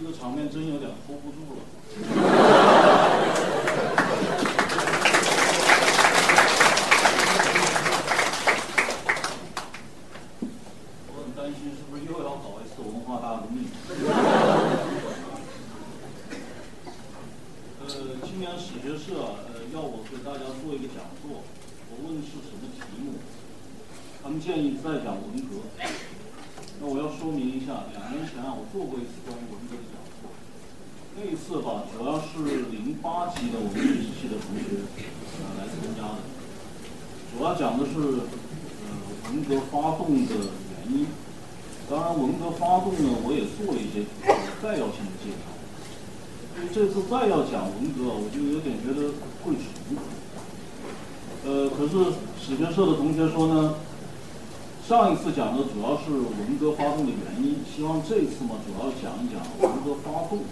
这个场面真有点 hold 不住了。我很担心是不是又要搞一次文化大革命。呃，今年史学社呃要我给大家做一个讲座，我问是什么题目，他们建议再讲文革。那我要说明一下，两年前啊，我做过一次关于文革的讲座。那一次吧，主要是零八级的我们历史系的同学啊来参加的，主要讲的是呃文革发动的原因。当然，文革发动呢，我也做了一些概要性的介绍。因为这次再要讲文革，我就有点觉得会重复。呃，可是史学社的同学说呢。上一次讲的主要是文革发动的原因，希望这次嘛主要讲一讲文革发动。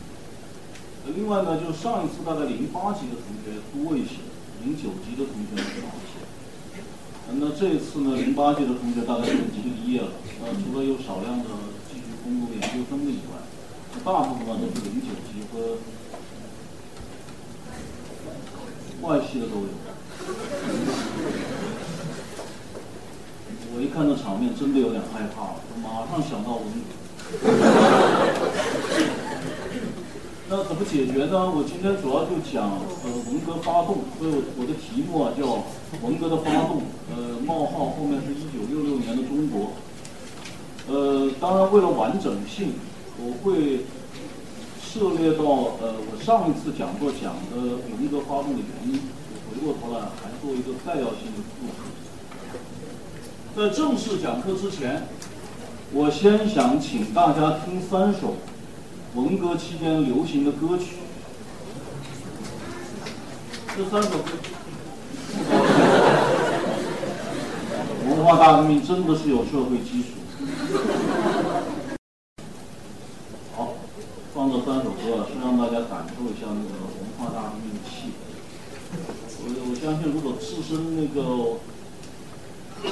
另外呢，就上一次大概零八级的同学多一些，零九级的同学少一些。那这次呢，零八级的同学大概经毕业了，呃，除了有少量的继续攻读研究生的以外，大部分都是零九级和外系的都有。我一看这场面，真的有点害怕了，马上想到文革。那怎么解决呢？我今天主要就讲呃文革发动，我的题目啊叫文革的发动，呃冒号后面是一九六六年的中国。呃，当然为了完整性，我会涉猎到呃我上一次讲座讲的文革发动的原因，我回过头来还做一个概要性的复述。在正式讲课之前，我先想请大家听三首文革期间流行的歌曲。这三首歌，文化大革命真的是有社会基础。好，放这三首歌是让大家感受一下那个文化大革命的气。我我相信，如果置身那个。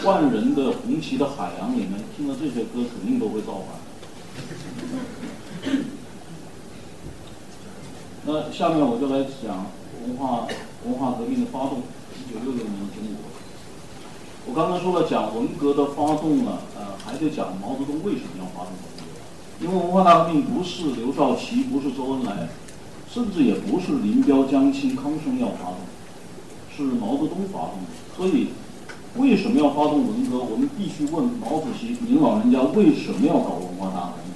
万人的红旗的海洋里面，听到这些歌，肯定都会造反。那下面我就来讲文化文化革命的发动，一九六六年的中国。我刚才说了，讲文革的发动呢，呃，还得讲毛泽东为什么要发动文革。因为文化大革命不是刘少奇，不是周恩来，甚至也不是林彪、江青、康生要发动，是毛泽东发动的，所以。为什么要发动文革？我们必须问毛主席：“您老人家为什么要搞文化大革命？”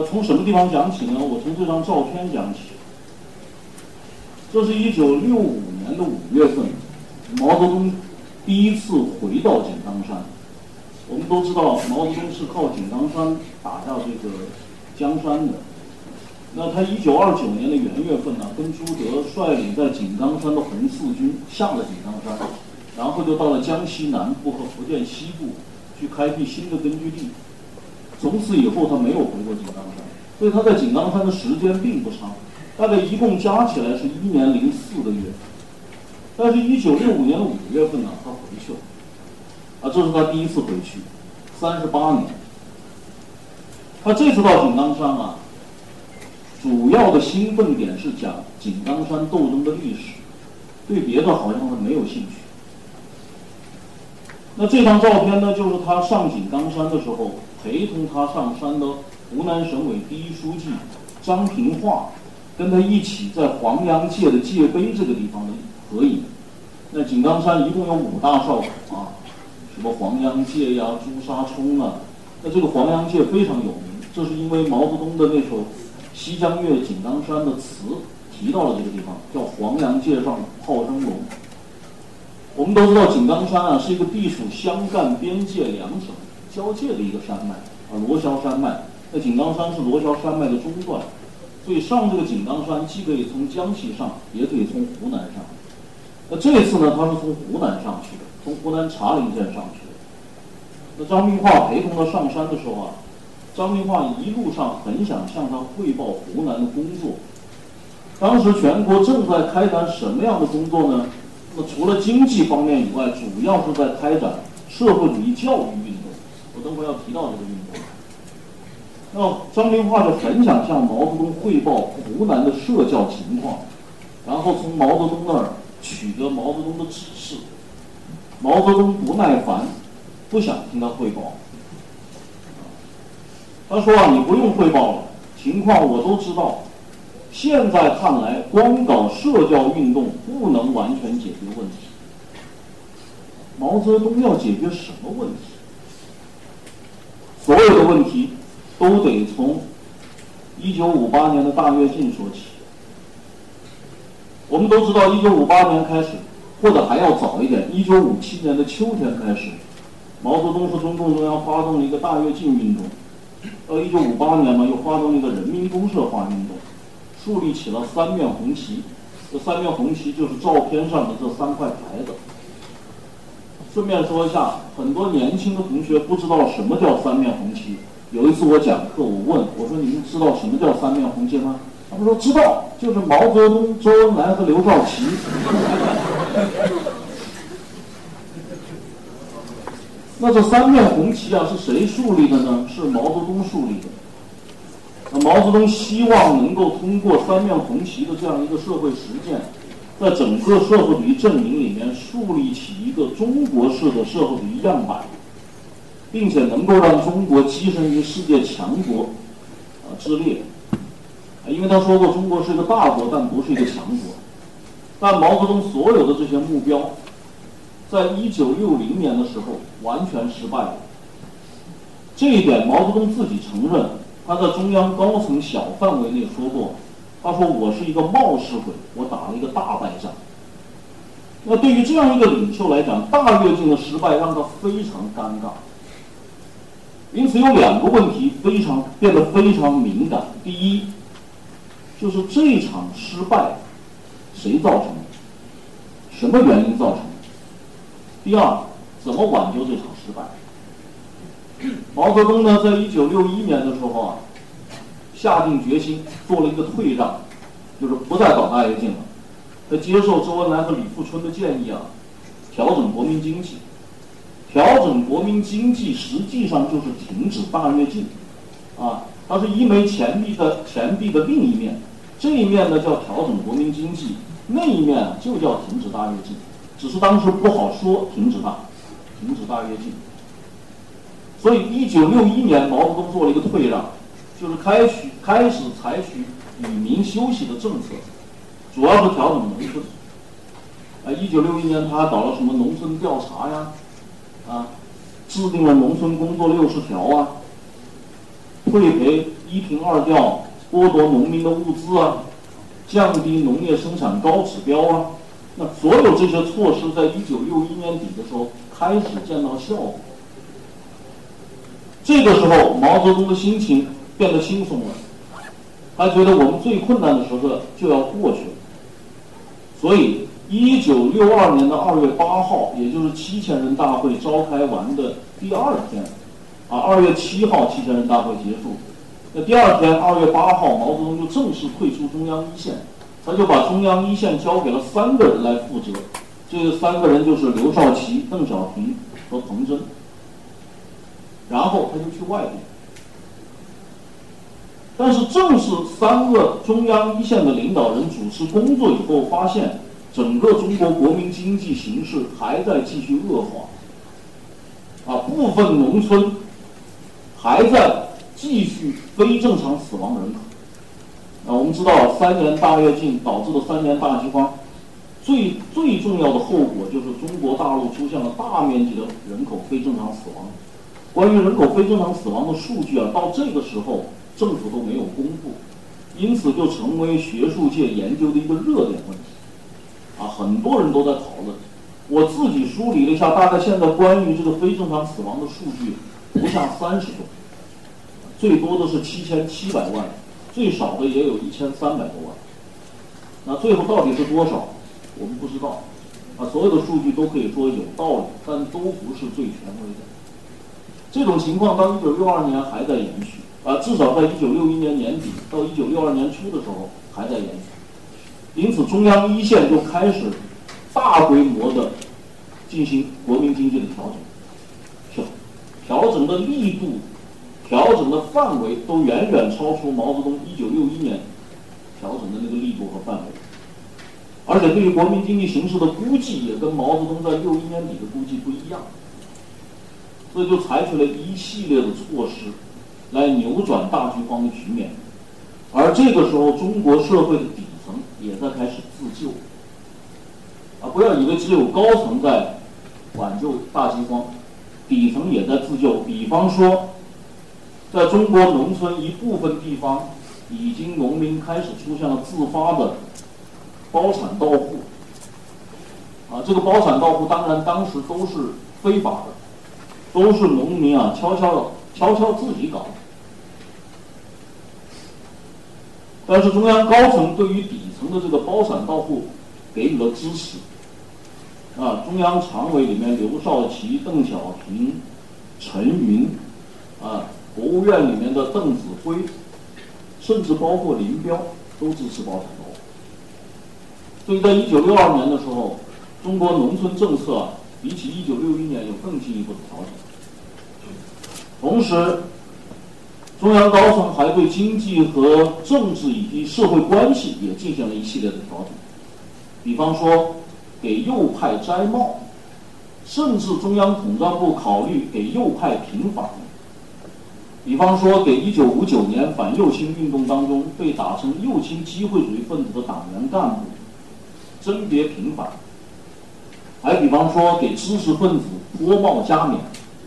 呃，从什么地方讲起呢？我从这张照片讲起。这是一九六五年的五月份，毛泽东第一次回到井冈山。我们都知道，毛泽东是靠井冈山打下这个江山的。那他一九二九年的元月份呢，跟朱德率领在井冈山的红四军下了井冈山，然后就到了江西南部和福建西部去开辟新的根据地。从此以后，他没有回过井冈山，所以他在井冈山的时间并不长，大概一共加起来是一年零四个月。但是，一九六五年的五月份呢，他回去了，啊，这是他第一次回去，三十八年。他这次到井冈山啊。主要的兴奋点是讲井冈山斗争的历史，对别的好像是没有兴趣。那这张照片呢，就是他上井冈山的时候，陪同他上山的湖南省委第一书记张平化，跟他一起在黄洋界的界碑这个地方的合影。那井冈山一共有五大哨口啊，什么黄洋界呀、朱砂冲啊。那这个黄洋界非常有名，这是因为毛泽东的那首。西江月·井冈山的词提到了这个地方，叫黄洋界上炮声隆。我们都知道井冈山啊是一个地处湘赣边界两省交界的一个山脉啊，罗霄山脉。那井冈山是罗霄山脉的中段，所以上这个井冈山既可以从江西上，也可以从湖南上。那这次呢，他是从湖南上去的，从湖南茶陵县上去的。那张明化陪同他上山的时候啊。张明化一路上很想向他汇报湖南的工作。当时全国正在开展什么样的工作呢？那除了经济方面以外，主要是在开展社会主义教育运动。我等会要提到这个运动。那张明化就很想向毛泽东汇报湖南的社教情况，然后从毛泽东那儿取得毛泽东的指示。毛泽东不耐烦，不想听他汇报。他说啊，你不用汇报了，情况我都知道。现在看来，光搞社教运动不能完全解决问题。毛泽东要解决什么问题？所有的问题都得从一九五八年的大跃进说起。我们都知道，一九五八年开始，或者还要早一点，一九五七年的秋天开始，毛泽东和中共中央发动了一个大跃进运动。到一九五八年嘛，又发动了一个人民公社化运动。树立起了三面红旗，这三面红旗就是照片上的这三块牌子。顺便说一下，很多年轻的同学不知道什么叫三面红旗。有一次我讲课，我问我说：“你们知道什么叫三面红旗吗？”他们说：“知道，就是毛泽东、周恩来和刘少奇。”那这三面红旗啊，是谁树立的呢？是毛泽东树立的。那毛泽东希望能够通过三面红旗的这样一个社会实践，在整个社会主义阵营里面树立起一个中国式的社会主义样板，并且能够让中国跻身于世界强国啊之列。啊，因为他说过中国是一个大国，但不是一个强国。但毛泽东所有的这些目标，在一九六零年的时候完全失败了。这一点毛泽东自己承认。他在中央高层小范围内说过：“他说我是一个冒失鬼，我打了一个大败仗。”那对于这样一个领袖来讲，大跃进的失败让他非常尴尬。因此有两个问题非常变得非常敏感：第一，就是这场失败谁造成的？什么原因造成的？第二，怎么挽救这场失败？毛泽东呢，在一九六一年的时候啊，下定决心做了一个退让，就是不再搞大跃进了。他接受周恩来和李富春的建议啊，调整国民经济。调整国民经济实际上就是停止大跃进，啊，它是一枚钱币的钱币的另一面。这一面呢叫调整国民经济，那一面就叫停止大跃进。只是当时不好说停止大，停止大跃进。所以，一九六一年，毛泽东做了一个退让，就是开始开始采取与民休息的政策，主要是调整农村。啊，一九六一年，他还搞了什么农村调查呀？啊，制定了农村工作六十条啊，退赔一平二调，剥夺农民的物资啊，降低农业生产高指标啊。那所有这些措施，在一九六一年底的时候开始见到效果。这个时候，毛泽东的心情变得轻松了，他觉得我们最困难的时候就要过去了。所以，一九六二年的二月八号，也就是七千人大会召开完的第二天，啊，二月七号七千人大会结束，那第二天二月八号，毛泽东就正式退出中央一线，他就把中央一线交给了三个人来负责，这三个人就是刘少奇、邓小平和彭真。然后他就去外地，但是正是三个中央一线的领导人主持工作以后，发现整个中国国民经济形势还在继续恶化，啊，部分农村还在继续非正常死亡人口，啊，我们知道三年大跃进导致的三年大饥荒，最最重要的后果就是中国大陆出现了大面积的人口非正常死亡。关于人口非正常死亡的数据啊，到这个时候政府都没有公布，因此就成为学术界研究的一个热点问题，啊，很多人都在讨论。我自己梳理了一下，大概现在关于这个非正常死亡的数据不下三十种，最多的是七千七百万，最少的也有一千三百多万。那最后到底是多少，我们不知道。啊，所有的数据都可以说有道理，但都不是最权威的。这种情况到一九六二年还在延续，啊，至少在一九六一年年底到一九六二年初的时候还在延续，因此中央一线就开始大规模的进行国民经济的调整，调调整的力度调整的范围都远远超出毛泽东一九六一年调整的那个力度和范围，而且对于国民经济形势的估计也跟毛泽东在六一年底的估计不一样，所以就采取了一系列的措施来扭转大饥荒的局面，而这个时候中国社会的底也在开始自救，啊，不要以为只有高层在挽救大饥荒。底层也在自救，比方说，在中国农村一部分地方，已经农民开始出现了自发的包产到户。啊，这个包产到户当然当时都是非法的，都是农民啊悄悄的、悄悄自己搞。但是中央高层对于底层的这个包产到户给予了支持。啊，中央常委里面，刘少奇、邓小平、陈云，啊，国务院里面的邓子恢，甚至包括林彪，都支持包产到户。所以在一九六二年的时候，中国农村政策，比起一九六一年有更进一步的调整。同时，中央高层还对经济和政治以及社会关系也进行了一系列的调整，比方说。给右派摘帽，甚至中央统战部考虑给右派平反。比方说，给一九五九年反右倾运动当中被打成右倾机会主义分子的党员干部甄别平反。还比方说，给知识分子脱帽加冕。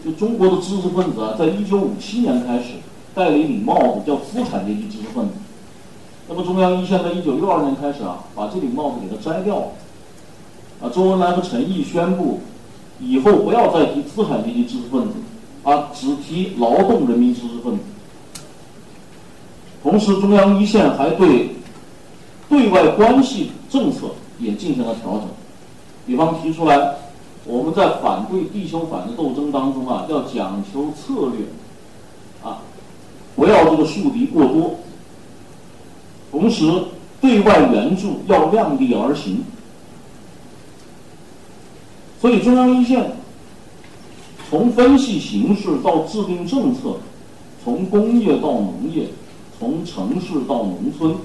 就中国的知识分子啊，在一九五七年开始戴了一顶帽子，叫资产阶级知识分子。那么中央一线在一九六二年开始啊，把这顶帽子给他摘掉了。啊，周恩来和陈毅宣布，以后不要再提资产阶级知识分子，啊，只提劳动人民知识分子。同时，中央一线还对对外关系政策也进行了调整，比方提出来，我们在反对地球反的斗争当中啊，要讲求策略，啊，不要这个树敌过多。同时，对外援助要量力而行。所以，中央一线从分析形势到制定政策，从工业到农业，从城市到农村，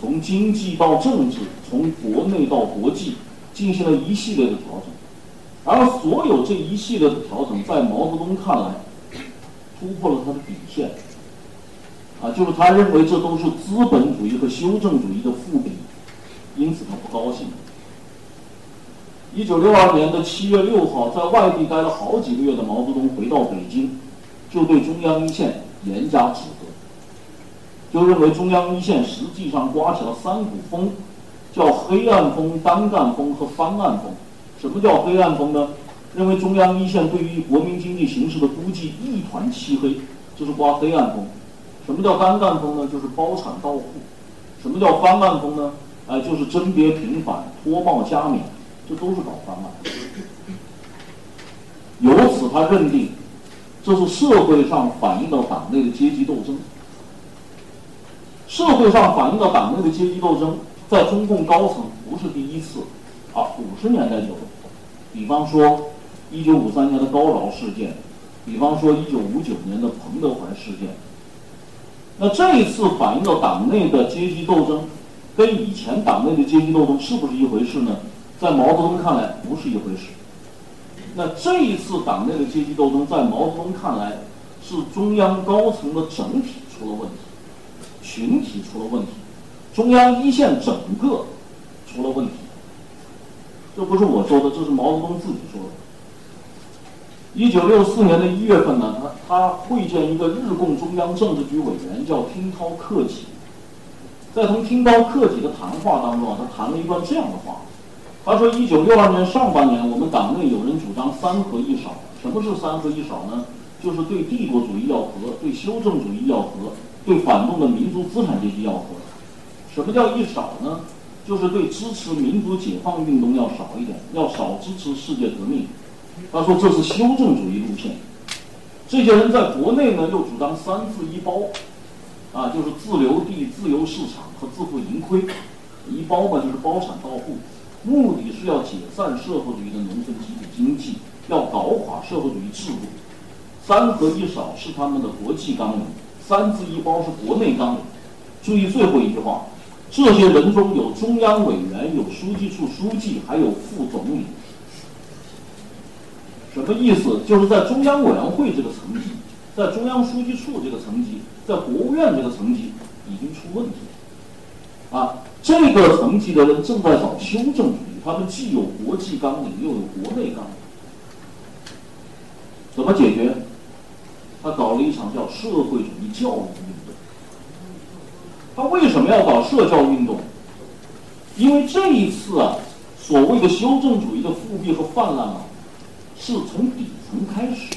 从经济到政治，从国内到国际，进行了一系列的调整。而所有这一系列的调整，在毛泽东看来，突破了他的底线。啊，就是他认为这都是资本主义和修正主义的复辟，因此他不高兴。一九六二年的七月六号，在外地待了好几个月的毛泽东回到北京，就对中央一线严加指责，就认为中央一线实际上刮起了三股风，叫黑暗风、单干风和翻案风。什么叫黑暗风呢？认为中央一线对于国民经济形势的估计一团漆黑，就是刮黑暗风。什么叫单干风呢？就是包产到户。什么叫翻案风呢？哎，就是甄别平反、脱帽加冕。这都是搞翻案，由此他认定，这是社会上反映到党内的阶级斗争。社会上反映到党内的阶级斗争，在中共高层不是第一次，啊，五十年代就有。比方说，一九五三年的高饶事件，比方说一九五九年的彭德怀事件。那这一次反映到党内的阶级斗争，跟以前党内的阶级斗争是不是一回事呢？在毛泽东看来不是一回事。那这一次党内的阶级斗争，在毛泽东看来是中央高层的整体出了问题，群体出了问题，中央一线整个出了问题。这不是我说的，这是毛泽东自己说的。一九六四年的一月份呢，他他会见一个日共中央政治局委员，叫听涛克己。在同听涛克己的谈话当中啊，他谈了一段这样的话。他说：“一九六二年上半年，我们党内有人主张三合一少。什么是三合一少呢？就是对帝国主义要和，对修正主义要和，对反动的民族资产阶级要和。什么叫一少呢？就是对支持民族解放运动要少一点，要少支持世界革命。他说这是修正主义路线。这些人在国内呢，又主张三自一包，啊，就是自留地、自由市场和自负盈亏。一包嘛，就是包产到户。”目的是要解散社会主义的农村集体经济，要搞垮社会主义制度。三合一少是他们的国际纲领，三自一包是国内纲领。注意最后一句话，这些人中有中央委员，有书记处书记，还有副总理。什么意思？就是在中央委员会这个层级，在中央书记处这个层级，在国务院这个层级已经出问题了。啊，这个层级的人正在搞修正主义，他们既有国际纲领，又有国内纲领。怎么解决？他搞了一场叫社会主义教育运动。他为什么要搞社教运动？因为这一次啊，所谓的修正主义的复辟和泛滥啊，是从底层开始。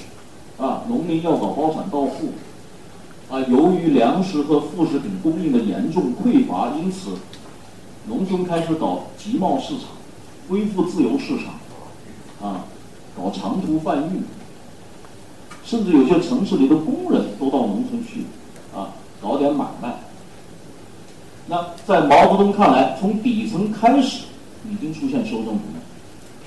啊，农民要搞包产到户。啊，由于粮食和副食品供应的严重匮乏，因此，农村开始搞集贸市场，恢复自由市场。啊，搞长途贩运。甚至有些城市里的工人都到农村去，啊，搞点买卖。那在毛泽东看来，从底层开始已经出现修正主义，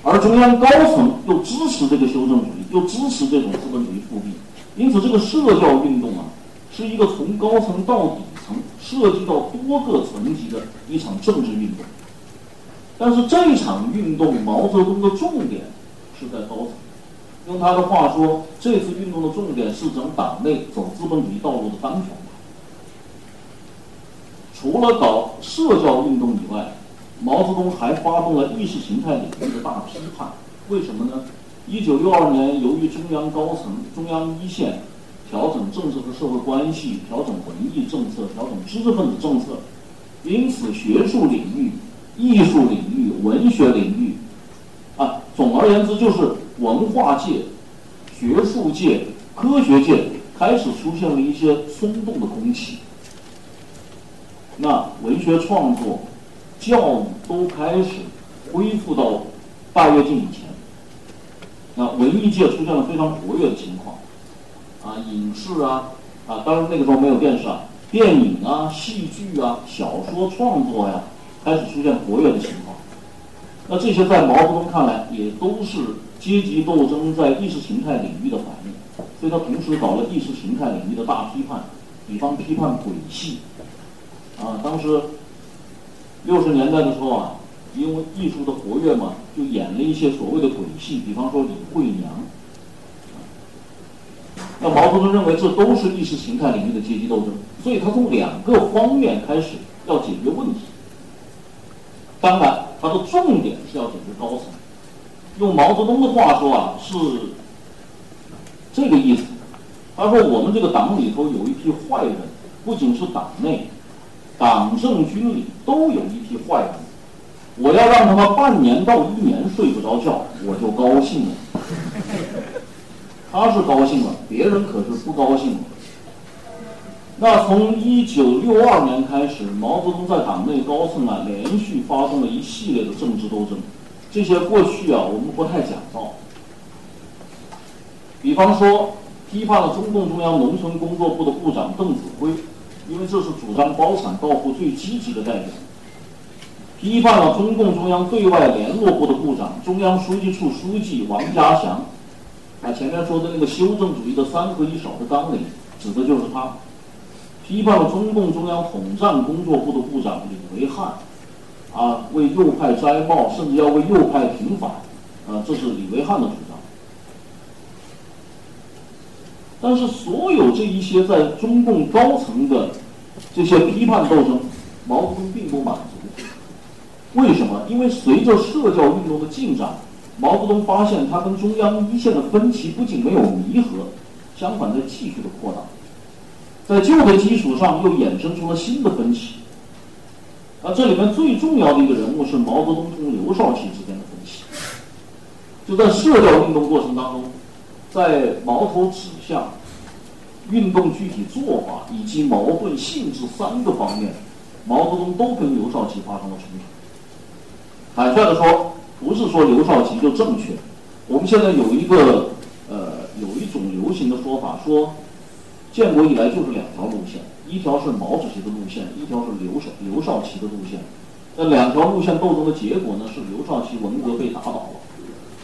而中央高层又支持这个修正主义，又支持这种资本主义复辟。因此，这个社教运动啊，是一个从高层到底层，涉及到多个层级的一场政治运动。但是这场运动，毛泽东的重点是在高层。用他的话说，这次运动的重点是整党内走资本主义道路的当权。除了搞社教运动以外，毛泽东还发动了意识形态领域的大批判。为什么呢？一九六二年，由于中央高层、中央一线调整政治和社会关系，调整文艺政策，调整知识分子政策，因此学术领域、艺术领域、文学领域，啊，总而言之就是。文化界、学术界、科学界开始出现了一些松动的空气，那文学创作、教育都开始恢复到大跃进以前。那文艺界出现了非常活跃的情况，啊，影视啊，啊，当然那个时候没有电视啊，电影啊、戏剧啊、小说创作呀，开始出现活跃的情况。那这些在毛泽东看来也都是。阶级斗争在意识形态领域的反应，所以他同时搞了意识形态领域的大批判，比方批判鬼戏，啊，当时六十年代的时候啊，因为艺术的活跃嘛，就演了一些所谓的鬼戏，比方说李慧娘。那毛泽东认为这都是意识形态领域的阶级斗争，所以他从两个方面开始要解决问题。当然，他的重点是要解决高层。用毛泽东的话说啊，是这个意思。他说：“我们这个党里头有一批坏人，不仅是党内，党政军里都有一批坏人。我要让他们半年到一年睡不着觉，我就高兴了。他是高兴了，别人可是不高兴了。那从一九六二年开始，毛泽东在党内高层啊，连续发动了一系列的政治斗争。”这些过去啊，我们不太讲到。比方说，批判了中共中央农村工作部的部长邓子恢，因为这是主张包产到户最积极的代表。批判了中共中央对外联络部的部长、中央书记处书记王家祥，啊，前面说的那个修正主义的三合一少的纲领，指的就是他。批判了中共中央统战工作部的部长李维汉。啊，为右派摘帽，甚至要为右派平反，啊，这是李维汉的主张。但是，所有这一些在中共高层的这些批判斗争，毛泽东并不满足。为什么？因为随着社教运动的进展，毛泽东发现他跟中央一线的分歧不仅没有弥合，相反在继续的扩大，在旧的基础上又衍生出了新的分歧。那这里面最重要的一个人物是毛泽东同刘少奇之间的分歧。就在社教运动过程当中，在矛头指向、运动具体做法以及矛盾性质三个方面，毛泽东都跟刘少奇发生了冲突。坦率的说，不是说刘少奇就正确。我们现在有一个呃，有一种流行的说法，说建国以来就是两条路线。一条是毛主席的路线，一条是刘少刘少奇的路线。那两条路线斗争的结果呢？是刘少奇文革被打倒了。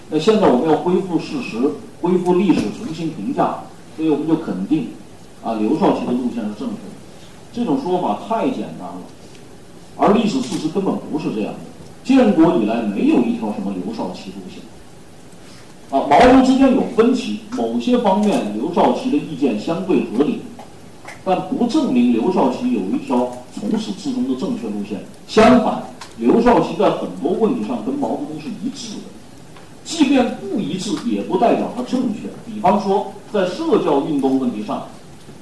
那现在我们要恢复事实，恢复历史，重新评价，所以我们就肯定啊刘少奇的路线是正确的。这种说法太简单了，而历史事实根本不是这样的。建国以来没有一条什么刘少奇路线。啊，毛刘之间有分歧，某些方面刘少奇的意见相对合理，但不证明刘少奇有一条从始至终的正确路线。相反，刘少奇在很多问题上跟毛泽东是一致的，即便不一致，也不代表他正确。比方说，在社教运动问题上，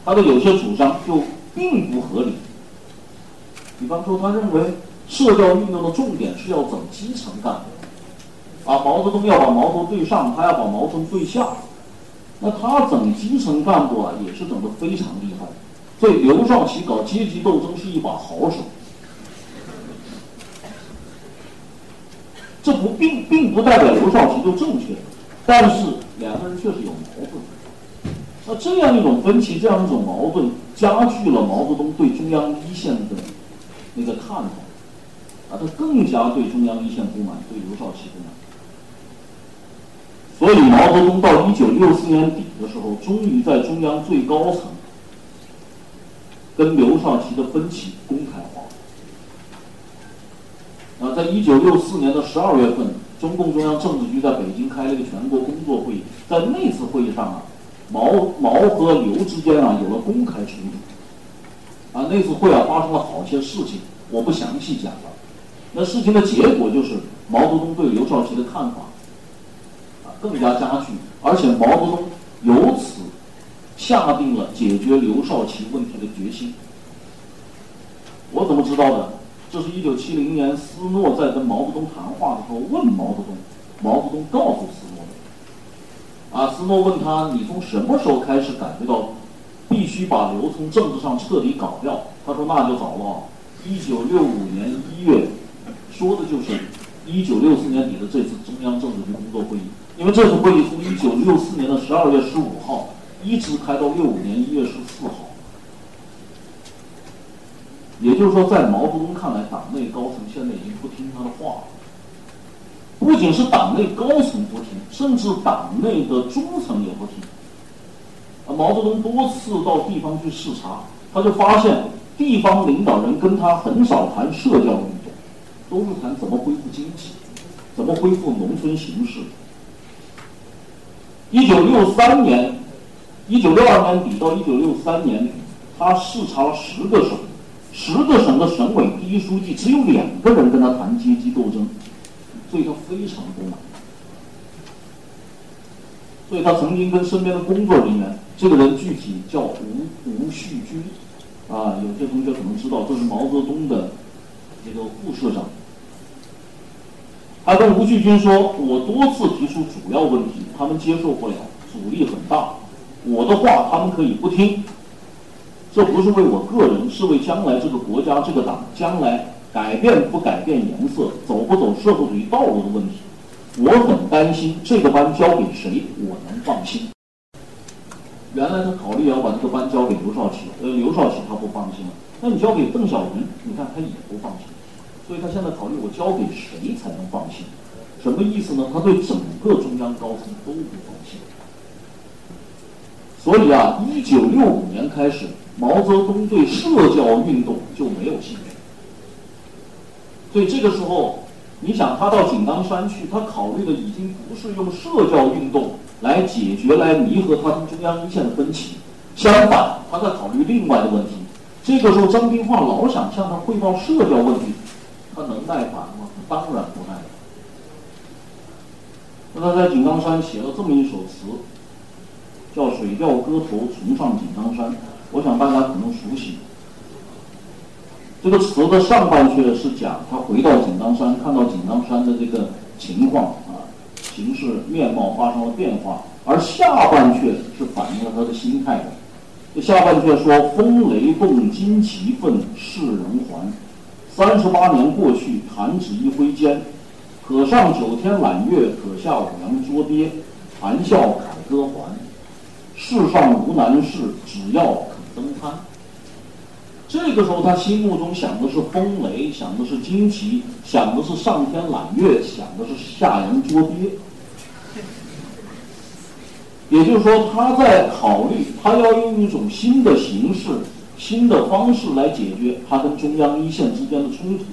他的有些主张就并不合理。比方说，他认为社教运动的重点是要整基层干部。啊，毛泽东要把矛头对上，他要把矛头对下，那他整基层干部啊，也是整得非常厉害。所以刘少奇搞阶级斗争是一把好手。这不并并不代表刘少奇就正确，但是两个人确实有矛盾。那这样一种分歧，这样一种矛盾，加剧了毛泽东对中央一线的那个看法，啊，他更加对中央一线不满，对刘少奇不满。所以毛泽东到一九六四年底的时候，终于在中央最高层跟刘少奇的分歧公开。啊，在一九六四年的十二月份，中共中央政治局在北京开了一个全国工作会议，在那次会议上啊，毛毛和刘之间啊有了公开冲突。啊，那次会啊发生了好些事情，我不详细讲了。那事情的结果就是毛泽东对刘少奇的看法啊。更加加剧，而且毛泽东由此下定了解决刘少奇问题的决心。我怎么知道的？这是一九七零年斯诺在跟毛泽东谈话的时候问毛泽东，毛泽东告诉斯诺的。啊，斯诺问他：“你从什么时候开始感觉到必须把刘从政治上彻底搞掉？”他说：“那就早了，一九六五年一月，说的就是一九六四年底的这次中央政治局工作会议。”因为这次会议从一九六四年的十二月十五号一直开到六五年一月十四号，也就是说，在毛泽东看来，党内高层现在已经不听他的话了。不仅是党内高层不听，甚至党内的中层也不听。啊，毛泽东多次到地方去视察，他就发现地方领导人跟他很少谈社教运动，都是谈怎么恢复经济，怎么恢复农村形势。一九六三年，一九六二年底到一九六三年，他视察了十个省，十个省的省委第一书记只有两个人跟他谈阶级斗争，所以他非常不满。所以他曾经跟身边的工作人员，这个人具体叫吴吴旭军，啊，有些同学可能知道，这是毛泽东的这个副社长。他跟吴旭军说：“我多次提出主要问题，他们接受不了，阻力很大。我的话他们可以不听，这不是为我个人，是为将来这个国家、这个党将来改变不改变颜色、走不走社会主义道路的问题。我很担心这个班交给谁，我能放心。原来他考虑要把这个班交给刘少奇，呃，刘少奇他不放心了。那你交给邓小平，你看他也不放心。”所以他现在考虑我交给谁才能放心？什么意思呢？他对整个中央高层都不放心。所以啊，一九六五年开始，毛泽东对社教运动就没有信任。所以这个时候，你想他到井冈山去，他考虑的已经不是用社教运动来解决、来弥合他跟中央一线的分歧，相反，他在考虑另外的问题。这个时候，张宾化老想向他汇报社交问题。他能耐烦吗？当然不耐烦。那他在井冈山写了这么一首词，叫《水调歌头·重上井冈山》，我想大家可能熟悉。这个词的上半阙是讲他回到井冈山，看到井冈山的这个情况啊，形势面貌发生了变化，而下半阙是反映了他的心态的。这下半阙说：“风雷动，旌旗奋，世人还。”三十八年过去，弹指一挥间，可上九天揽月，可下五洋捉鳖，谈笑凯歌还。世上无难事，只要肯登攀。这个时候，他心目中想的是风雷，想的是旌旗，想的是上天揽月，想的是下洋捉鳖。也就是说，他在考虑，他要用一种新的形式、新的方式来解决他跟中央一线之间的冲突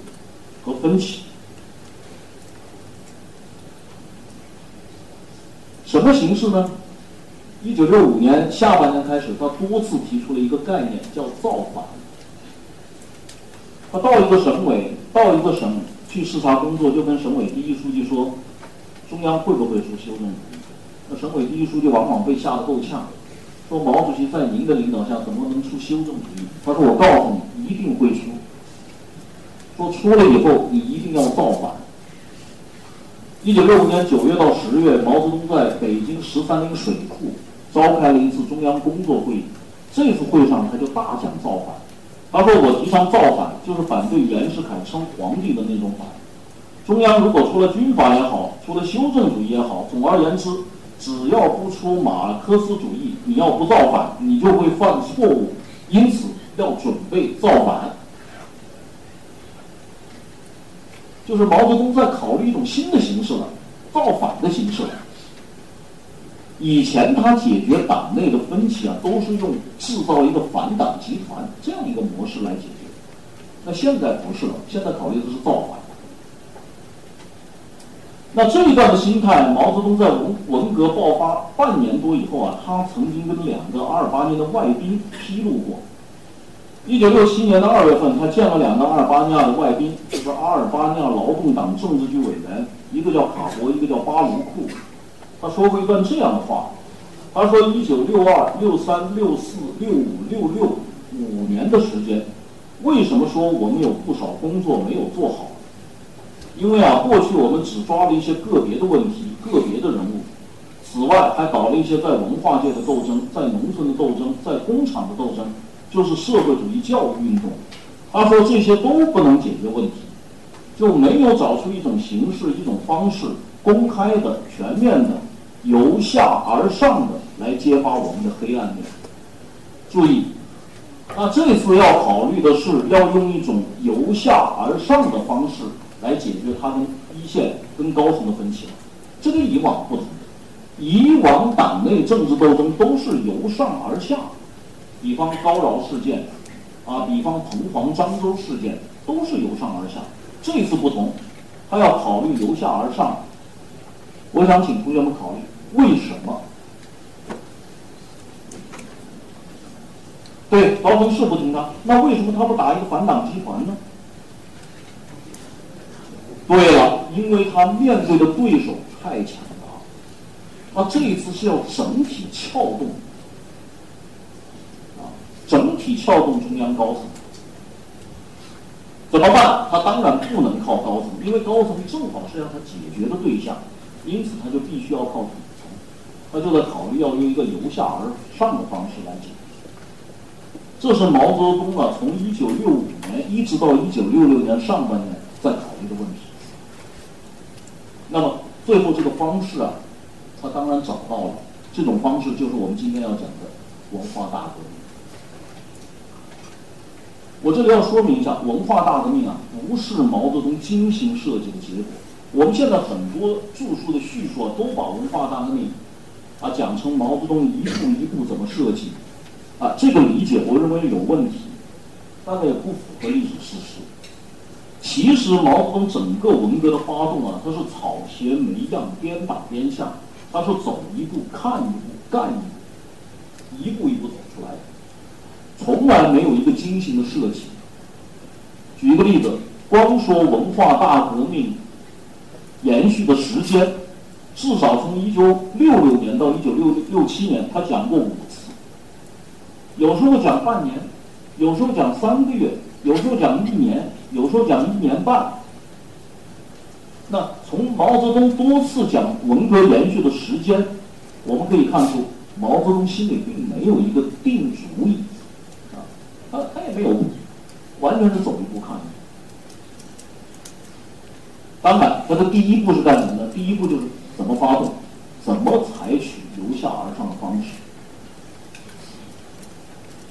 和分歧。什么形式呢？一九六五年下半年开始，他多次提出了一个概念，叫造反。他到一个省委，到一个省去视察工作，就跟省委第一书记说：“中央会不会出修正主义？”那省委第一书记往往被吓得够呛，说：“毛主席在您的领导下怎么能出修正主义？”他说：“我告诉你，一定会出。说出了以后，你一定要造反。”一九六五年九月到十月，毛泽东在北京十三陵水库。召开了一次中央工作会议，这次会上他就大讲造反。他说：“我提倡造反，就是反对袁世凯称皇帝的那种反。中央如果出了军阀也好，出了修正主义也好，总而言之，只要不出马克思主义，你要不造反，你就会犯错误。因此要准备造反。就是毛泽东在考虑一种新的形式了，造反的形式了。”以前他解决党内的分歧啊，都是用制造一个反党集团这样一个模式来解决。那现在不是了，现在考虑的是造反。那这一段的心态，毛泽东在文文革爆发半年多以后啊，他曾经跟两个阿尔巴尼亚的外宾披露过。一九六七年的二月份，他见了两个阿尔巴尼亚的外宾，就是阿尔巴尼亚劳动党政治局委员，一个叫卡博，一个叫巴卢库。他说过一段这样的话，他说：“一九六二、六三、六四、六五、六六五年的时间，为什么说我们有不少工作没有做好？因为啊，过去我们只抓了一些个别的问题、个别的人物，此外还搞了一些在文化界的斗争、在农村的斗争、在工厂的斗争，就是社会主义教育运动。他说这些都不能解决问题，就没有找出一种形式、一种方式，公开的、全面的。”由下而上的来揭发我们的黑暗面。注意，那这次要考虑的是要用一种由下而上的方式来解决他跟一线、跟高层的分歧。这跟以往不同。以往党内政治斗争都是由上而下，比方高饶事件，啊，比方彭黄漳州事件，都是由上而下。这次不同，他要考虑由下而上。我想请同学们考虑。为什么？对，高层是不听他，那为什么他不打一个反党集团呢？对了，因为他面对的对手太强大，他这一次是要整体撬动，啊，整体撬动中央高层，怎么办？他当然不能靠高层，因为高层正好是让他解决的对象，因此他就必须要靠。他就在考虑要用一个由下而上的方式来解决，这是毛泽东啊从一九六五年一直到一九六六年上半年在考虑的问题。那么最后这个方式啊，他当然找到了，这种方式就是我们今天要讲的文化大革命。我这里要说明一下，文化大革命啊不是毛泽东精心设计的结果。我们现在很多著述的叙述啊，都把文化大革命。啊，讲成毛泽东一步一步怎么设计，啊，这个理解我认为有问题，但是也不符合历史事实。其实毛泽东整个文革的发动啊，他是草鞋没样，边打边下，他是走一步看一步干一步，一步一步走出来的，从来没有一个精心的设计。举一个例子，光说文化大革命延续的时间。至少从一九六六年到一九六六七年，他讲过五次。有时候讲半年，有时候讲三个月，有时候讲一年，有时候讲一年半。那从毛泽东多次讲文革延续的时间，我们可以看出，毛泽东心里并没有一个定主意，啊，他他也没有，完全是走一步看一步。当然，他的第一步是干什么呢？第一步就是。怎么发动？怎么采取由下而上的方式？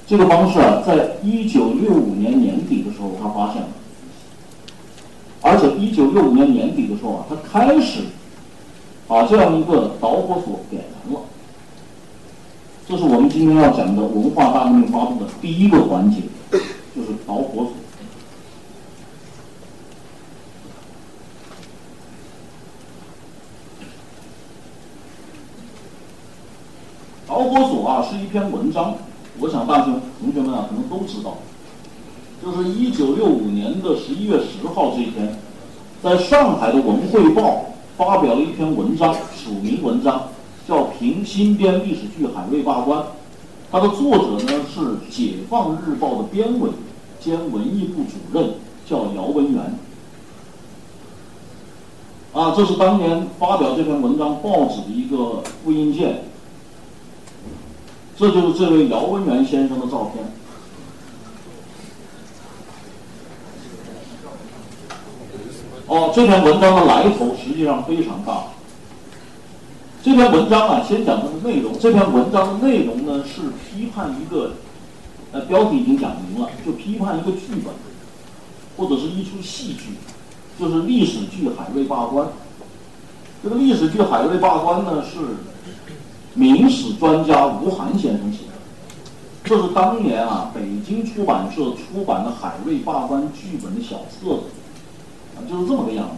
这个方式啊，在一九六五年年底的时候，他发现了，而且一九六五年年底的时候啊，他开始把这样一个导火索点燃了。这是我们今天要讲的文化大革命发动的第一个环节，就是导火索。导火索啊，是一篇文章，我想大学同学们啊可能都知道，就是一九六五年的十一月十号这一天，在上海的《文汇报》发表了一篇文章，署名文章叫《评新编历史剧《海瑞罢官》，它的作者呢是《解放日报》的编委兼文艺部主任，叫姚文元。啊，这是当年发表这篇文章报纸的一个复印件。这就是这位姚文元先生的照片。哦，这篇文章的来头实际上非常大。这篇文章啊，先讲它的内容。这篇文章的内容呢，是批判一个，呃，标题已经讲明了，就批判一个剧本，或者是一出戏剧，就是历史剧《海瑞罢官》。这个历史剧《海瑞罢官》呢是。明史专家吴晗先生写的，这是当年啊北京出版社出版的海瑞罢官剧本的小册子，啊就是这么个样子。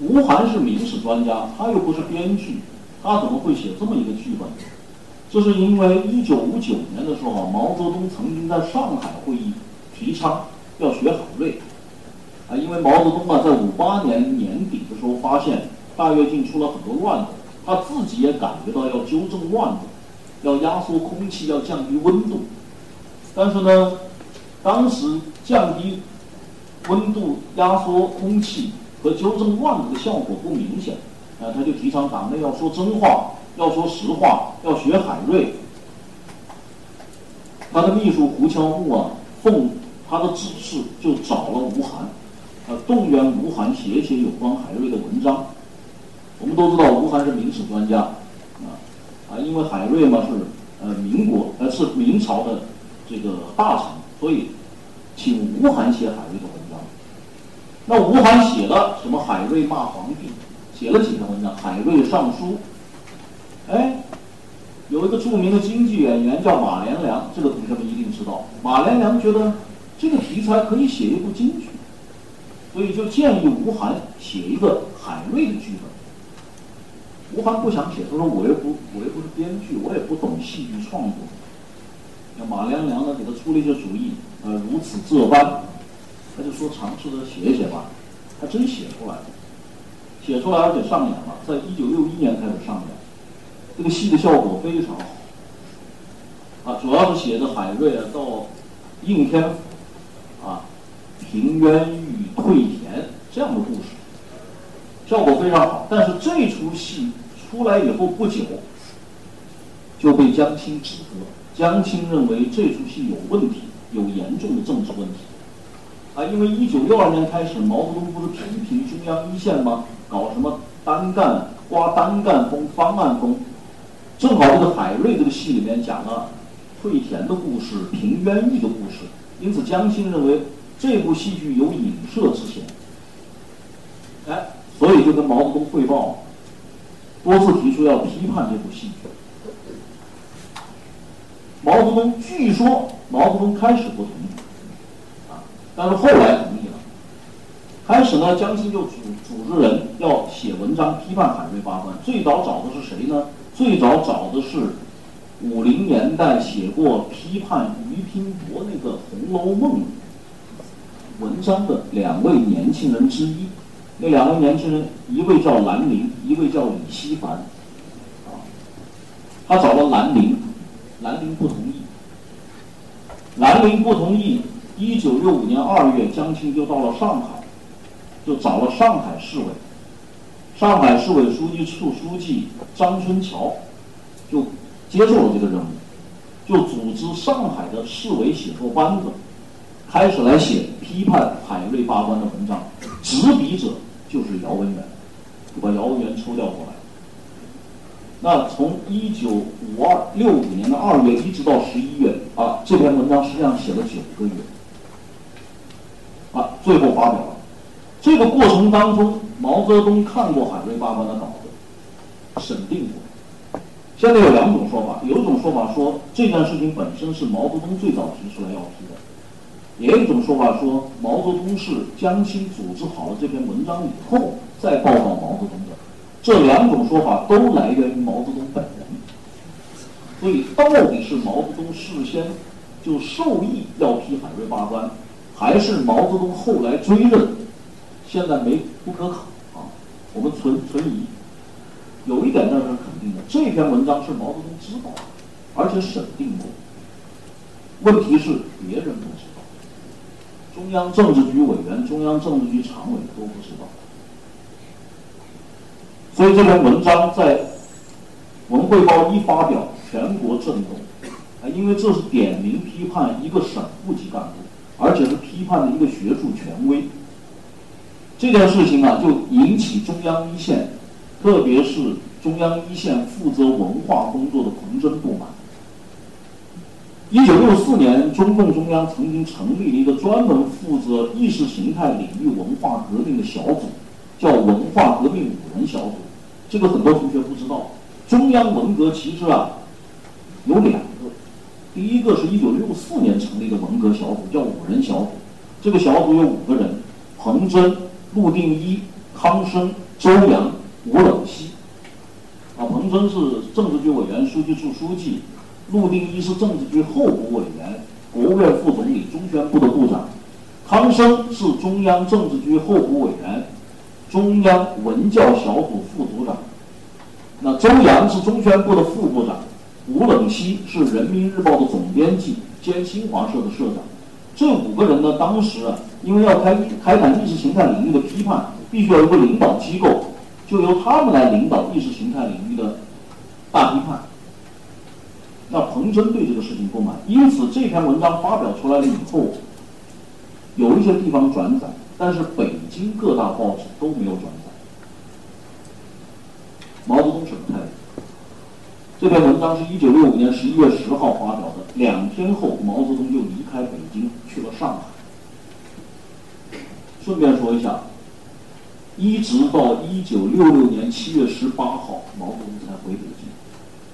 吴晗是明史专家，他又不是编剧，他怎么会写这么一个剧本？这是因为一九五九年的时候，毛泽东曾经在上海会议提倡要学海瑞，啊，因为毛泽东啊在五八年年底的时候发现大跃进出了很多乱子。他自己也感觉到要纠正乱子，要压缩空气，要降低温度。但是呢，当时降低温度、压缩空气和纠正乱子的效果不明显，啊，他就提倡党内要说真话，要说实话，要学海瑞。他的秘书胡乔木啊，奉他的指示就找了吴晗，啊，动员吴晗写写有关海瑞的文章。我们都知道吴晗是明史专家，啊啊，因为海瑞嘛是呃民国呃是明朝的这个大臣，所以请吴晗写海瑞的文章。那吴晗写了什么？海瑞骂皇帝，写了几篇文章。海瑞上书，哎，有一个著名的京剧演员叫马连良，这个同学们一定知道。马连良觉得这个题材可以写一部京剧，所以就建议吴晗写一个海瑞的剧本。吴晗不想写，他说我又不，我又不是编剧，我也不懂戏剧创作。那马良良呢，给他出了一些主意，呃，如此这般，他就说尝试着写一写吧，他真写出来了，写出来而且上演了，在一九六一年开始上演，这个戏的效果非常好，啊，主要是写的海瑞啊到应天府，啊，平冤狱退田这样的故事，效果非常好，但是这出戏。出来以后不久，就被江青指责。江青认为这出戏有问题，有严重的政治问题。啊，因为一九六二年开始，毛泽东不是批评中央一线吗？搞什么单干、刮单干风、方案风。正好这个海瑞这个戏里面讲了退田的故事、平冤狱的故事，因此江青认为这部戏剧有影射之嫌。哎，所以就跟毛泽东汇报。多次提出要批判这部戏剧，毛泽东据说毛泽东开始不同意，啊，但是后来同意了。开始呢，江青就组组织人要写文章批判海瑞罢官。最早找的是谁呢？最早找的是五零年代写过批判俞平伯那个《红楼梦》文章的两位年轻人之一。那两位年轻人，一位叫兰陵，一位叫李希凡，啊，他找了兰陵，兰陵不同意，兰陵不同意。一九六五年二月，江青就到了上海，就找了上海市委，上海市委书记处书记张春桥，就接受了这个任务，就组织上海的市委写作班子，开始来写批判海瑞罢官的文章，执笔者。就是姚文元，把姚文元抽调过来。那从一九五二六五年的二月一直到十一月啊，这篇文章实际上写了九个月，啊，最后发表了。这个过程当中，毛泽东看过海瑞爸爸的稿子，审定过，现在有两种说法，有一种说法说这件事情本身是毛泽东最早提出来要批的，也有一种说法说毛泽东是江青组织好了这篇文章以后再报告毛泽东的。这两种说法都来源于毛泽东本人，所以到底是毛泽东事先就授意要批海瑞罢官，还是毛泽东后来追认，现在没不可考啊，我们存存疑。有一点那是肯定的，这篇文章是毛泽东知道的，而且审定过。问题是别人不知，中央政治局委员、中央政治局常委都不知道。所以这篇文章在《文汇报》一发表，全国震动，啊，因为这是点名批判一个省部级干部，而且是批判的一个学术权威。这件事情啊，就引起中央一线。特别是中央一线负责文化工作的彭真不满。一九六四年，中共中央曾经成立了一个专门负责意识形态领域文化革命的小组，叫文化革命五人小组。这个很多同学不知道，中央文革其实啊有两个，第一个是一九六四年成立的文革小组，叫五人小组。这个小组有五个人：彭真、陆定一、康生、周扬。吴冷西，啊，彭真是政治局委员、书记处书记，陆定一是政治局候补委员、国务院副总理、中宣部的部长，康生是中央政治局候补委员、中央文教小组副组长，那周扬是中宣部的副部长，吴冷西是人民日报的总编辑兼新华社的社长。这五个人呢，当时啊，因为要开开展意识形态领域的批判，必须要有个领导机构。就由他们来领导意识形态领域的大批判。那彭真对这个事情不满，因此这篇文章发表出来了以后，有一些地方转载，但是北京各大报纸都没有转载。毛泽东什么态度？这篇文章是一九六五年十一月十号发表的，两天后毛泽东就离开北京去了上海。顺便说一下。一直到一九六六年七月十八号，毛泽东才回北京。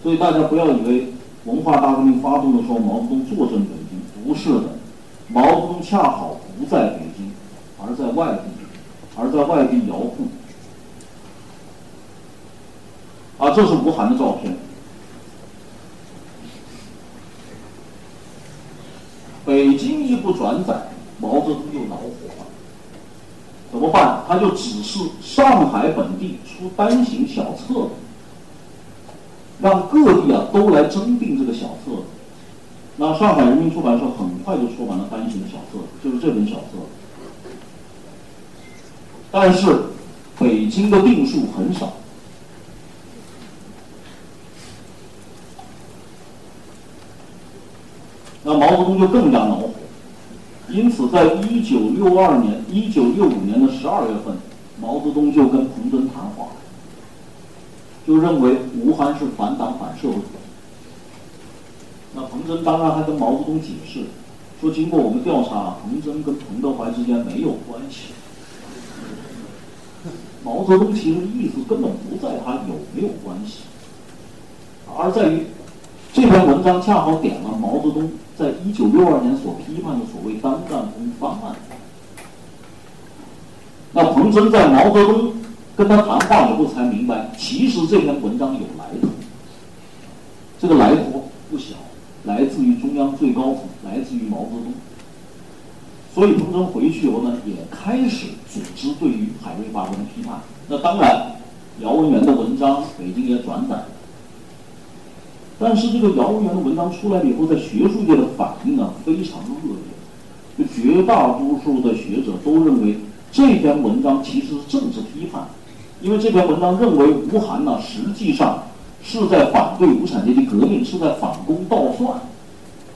所以大家不要以为文化大革命发动的时候毛泽东坐镇北京，不是的，毛泽东恰好不在北京，而在外地，而在外地遥控。啊，这是吴晗的照片。北京一不转载，毛泽东就恼火了。怎么办？他就指示上海本地出单行小册子，让各地啊都来征订这个小册子。那上海人民出版社很快就出版了单行的小册子，就是这本小册子。但是北京的订数很少，那毛泽东就更加恼火。因此，在一九六二年、一九六五年的十二月份，毛泽东就跟彭真谈话，就认为吴晗是反党反社会。那彭真当然还跟毛泽东解释，说经过我们调查，彭真跟彭德怀之间没有关系。毛泽东其实意思根本不在他有没有关系，而在于这篇文章恰好点了毛泽东。在一九六二年所批判的所谓单干工方案，那彭真在毛泽东跟他谈话以后才明白，其实这篇文章有来头，这个来头不小，来自于中央最高层，来自于毛泽东。所以彭真回去以后呢，也开始组织对于海瑞罢官的批判。那当然，姚文元的文章北京也转载。但是这个姚文元的文章出来了以后，在学术界的反应呢非常恶劣，就绝大多数的学者都认为这篇文章其实是政治批判，因为这篇文章认为吴晗呢实际上是在反对无产阶级革命，是在反攻倒算。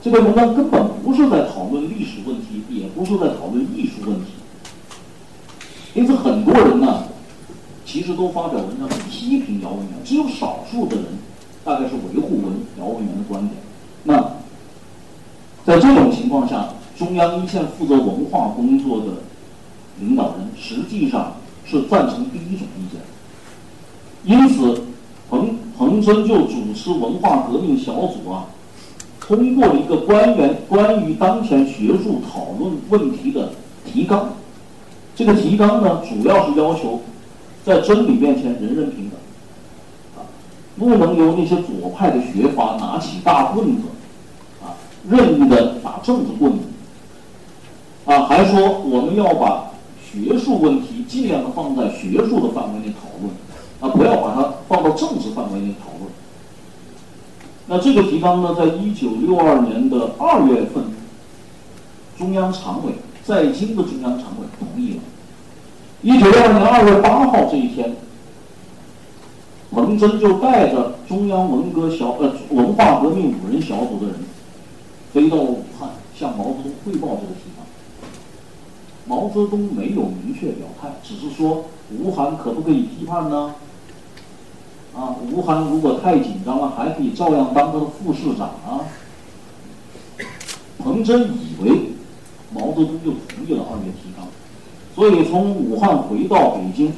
这篇文章根本不是在讨论历史问题，也不是在讨论艺术问题。因此，很多人呢其实都发表文章批评姚文元，只有少数的人。大概是维护文姚文元的观点。那在这种情况下，中央一线负责文化工作的领导人实际上是赞成第一种意见。因此，彭彭真就主持文化革命小组啊，通过了一个关员关于当前学术讨论问题的提纲。这个提纲呢，主要是要求在真理面前人人平等，啊，不能由那些左派的学阀拿起大棍子，啊，任意的打政治棍子，啊，还说我们要把学术问题尽量的放在学术的范围内讨论。啊，不要把它放到政治范围内讨论。那这个提纲呢，在一九六二年的二月份，中央常委在京的中央常委同意了。一九六二年二月八号这一天，彭真就带着中央文革小呃文化革命五人小组的人，飞到了武汉，向毛泽东汇报这个提纲。毛泽东没有明确表态，只是说吴晗可不可以批判呢？啊，吴晗如果太紧张了，还可以照样当他的副市长啊。彭真以为毛泽东就同意了二月提纲，所以从武汉回到北京，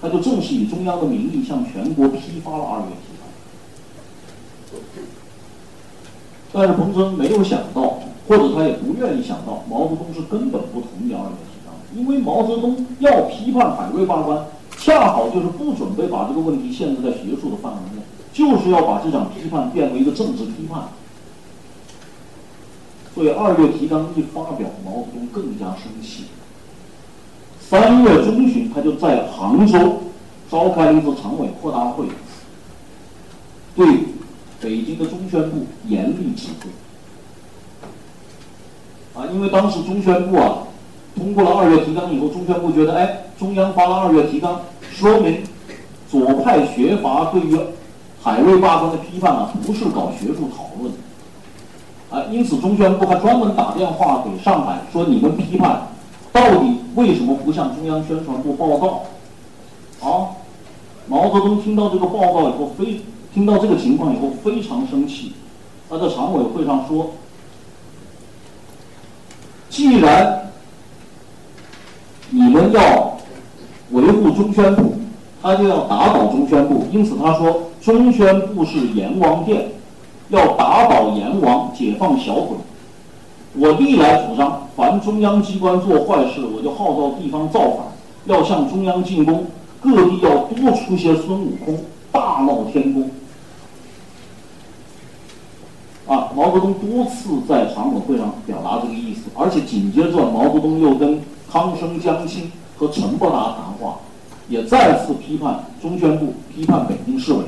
他就正式以中央的名义向全国批发了二月提纲。但是彭真没有想到，或者他也不愿意想到，毛泽东是根本不同意二月，因为毛泽东要批判海瑞罢官。恰好就是不准备把这个问题限制在学术的范围内，就是要把这场批判变为一个政治批判。所以二月提纲一发表，毛泽东更加生气。三月中旬，他就在杭州召开了一次常委扩大会，对北京的中宣部严厉指责。啊，因为当时中宣部啊。通过了二月提纲以后，中宣部觉得，哎，中央发了二月提纲，说明左派学阀对于海瑞罢官的批判啊，不是搞学术讨论，啊，因此中宣部还专门打电话给上海说，你们批判到底为什么不向中央宣传部报告？啊，毛泽东听到这个报告以后，非听到这个情况以后非常生气，他在常委会上说，既然你们要维护中宣部，他就要打倒中宣部。因此他说，中宣部是阎王殿，要打倒阎王，解放小鬼。我历来主张，凡中央机关做坏事，我就号召地方造反，要向中央进攻，各地要多出些孙悟空，大闹天宫。啊，毛泽东多次在常委会上表达这个意思，而且紧接着毛泽东又跟。康生、江青和陈伯达谈话，也再次批判中宣部，批判北京市委，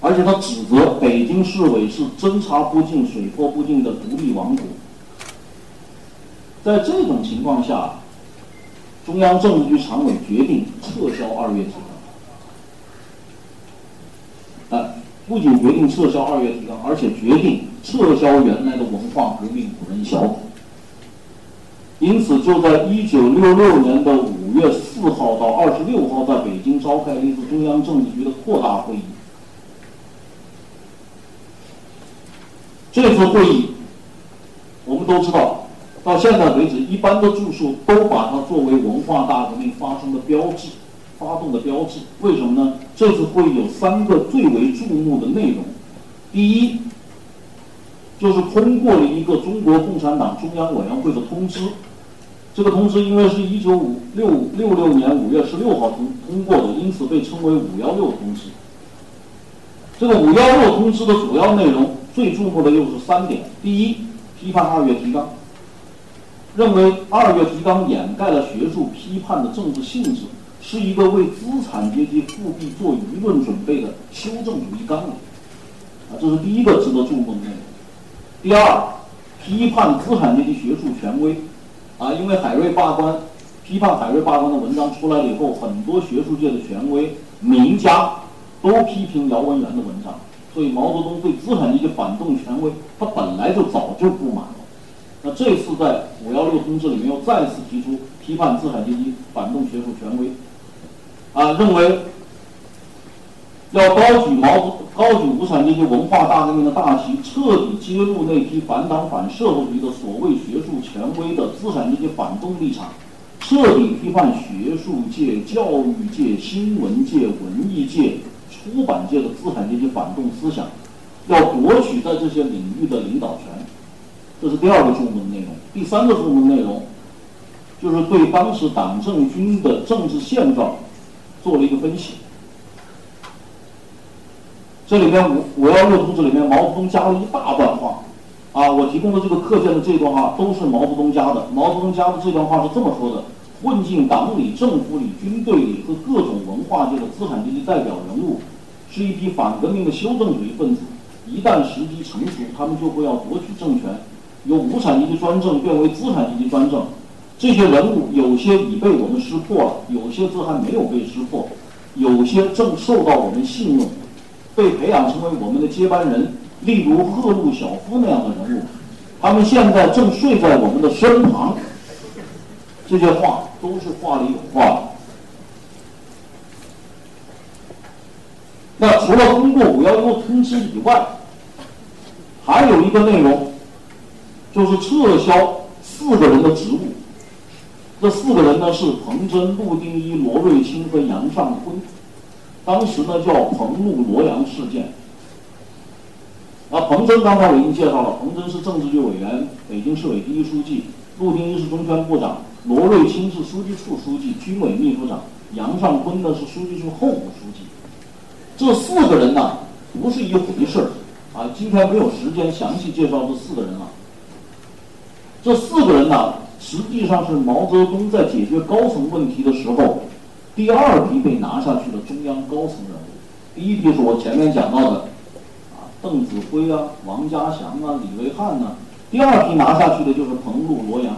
而且他指责北京市委是侦察不进、水泼不进的独立王国。在这种情况下，中央政治局常委决定撤销二月提纲。啊，不仅决定撤销二月提纲，而且决定撤销原来的文化革命五人小组。因此，就在一九六六年的五月四号到二十六号，在北京召开了一次中央政治局的扩大会议。这次会议，我们都知道，到现在为止，一般的著述都把它作为文化大革命发生的标志、发动的标志。为什么呢？这次会议有三个最为注目的内容：第一，就是通过了一个中国共产党中央委员会的通知。这个通知因为是一九五六六六年五月十六号通通过的，因此被称为“五幺六通知”。这个“五幺六通知”的主要内容，最注目的又是三点：第一，批判二月提纲，认为二月提纲掩盖了学术批判的政治性质，是一个为资产阶级复辟做舆论准备的修正主义纲领。啊，这是第一个值得注目的内容。第二，批判资产阶级学术权威。啊，因为海瑞罢官，批判海瑞罢官的文章出来了以后，很多学术界的权威、名家都批评姚文元的文章，所以毛泽东对资产阶级反动权威，他本来就早就不满了。那这次在五幺六通知里面又再次提出批判资产阶级反动学术权威，啊，认为要高举毛高举无产阶级文化大革命的大旗，彻底揭露那批反党反社会主义的所谓学术权威的资产阶级反动立场，彻底批判学术界、教育界、新闻界、文艺界、出版界的资产阶级反动思想，要夺取在这些领域的领导权。这是第二个中文内容。第三个中文内容，就是对当时党政军的政治现状做了一个分析。这里面五五幺六通知里面，毛泽东加了一大段话，啊，我提供的这个课件的这段话都是毛泽东加的。毛泽东加的这段话是这么说的：混进党里、政府里、军队里和各种文化界的资产阶级代表人物，是一批反革命的修正主义分子。一旦时机成熟，他们就会要夺取政权。由无产阶级专政变为资产阶级专政，这些人物有些已被我们识破了，有些则还没有被识破，有些正受到我们信用，被培养成为我们的接班人。例如赫鲁晓夫那样的人物，他们现在正睡在我们的身旁。这些话都是话里有话的。那除了通过五幺六通知以外，还有一个内容。就是撤销四个人的职务，这四个人呢是彭真、陆定一、罗瑞卿和杨尚昆，当时呢叫彭陆罗杨事件。啊，彭真刚才我已经介绍了，彭真是政治局委员、北京市委第一书记，陆定一是中宣部长，罗瑞卿是书记处书记、军委秘书长，杨尚昆呢是书记处候补书记。这四个人呢不是一回事儿，啊，今天没有时间详细介绍这四个人了。这四个人呢，实际上是毛泽东在解决高层问题的时候，第二批被拿下去的中央高层人物。第一批是我前面讲到的，啊，邓子恢啊，王家祥啊，李维汉呢。第二批拿下去的就是彭路、罗阳。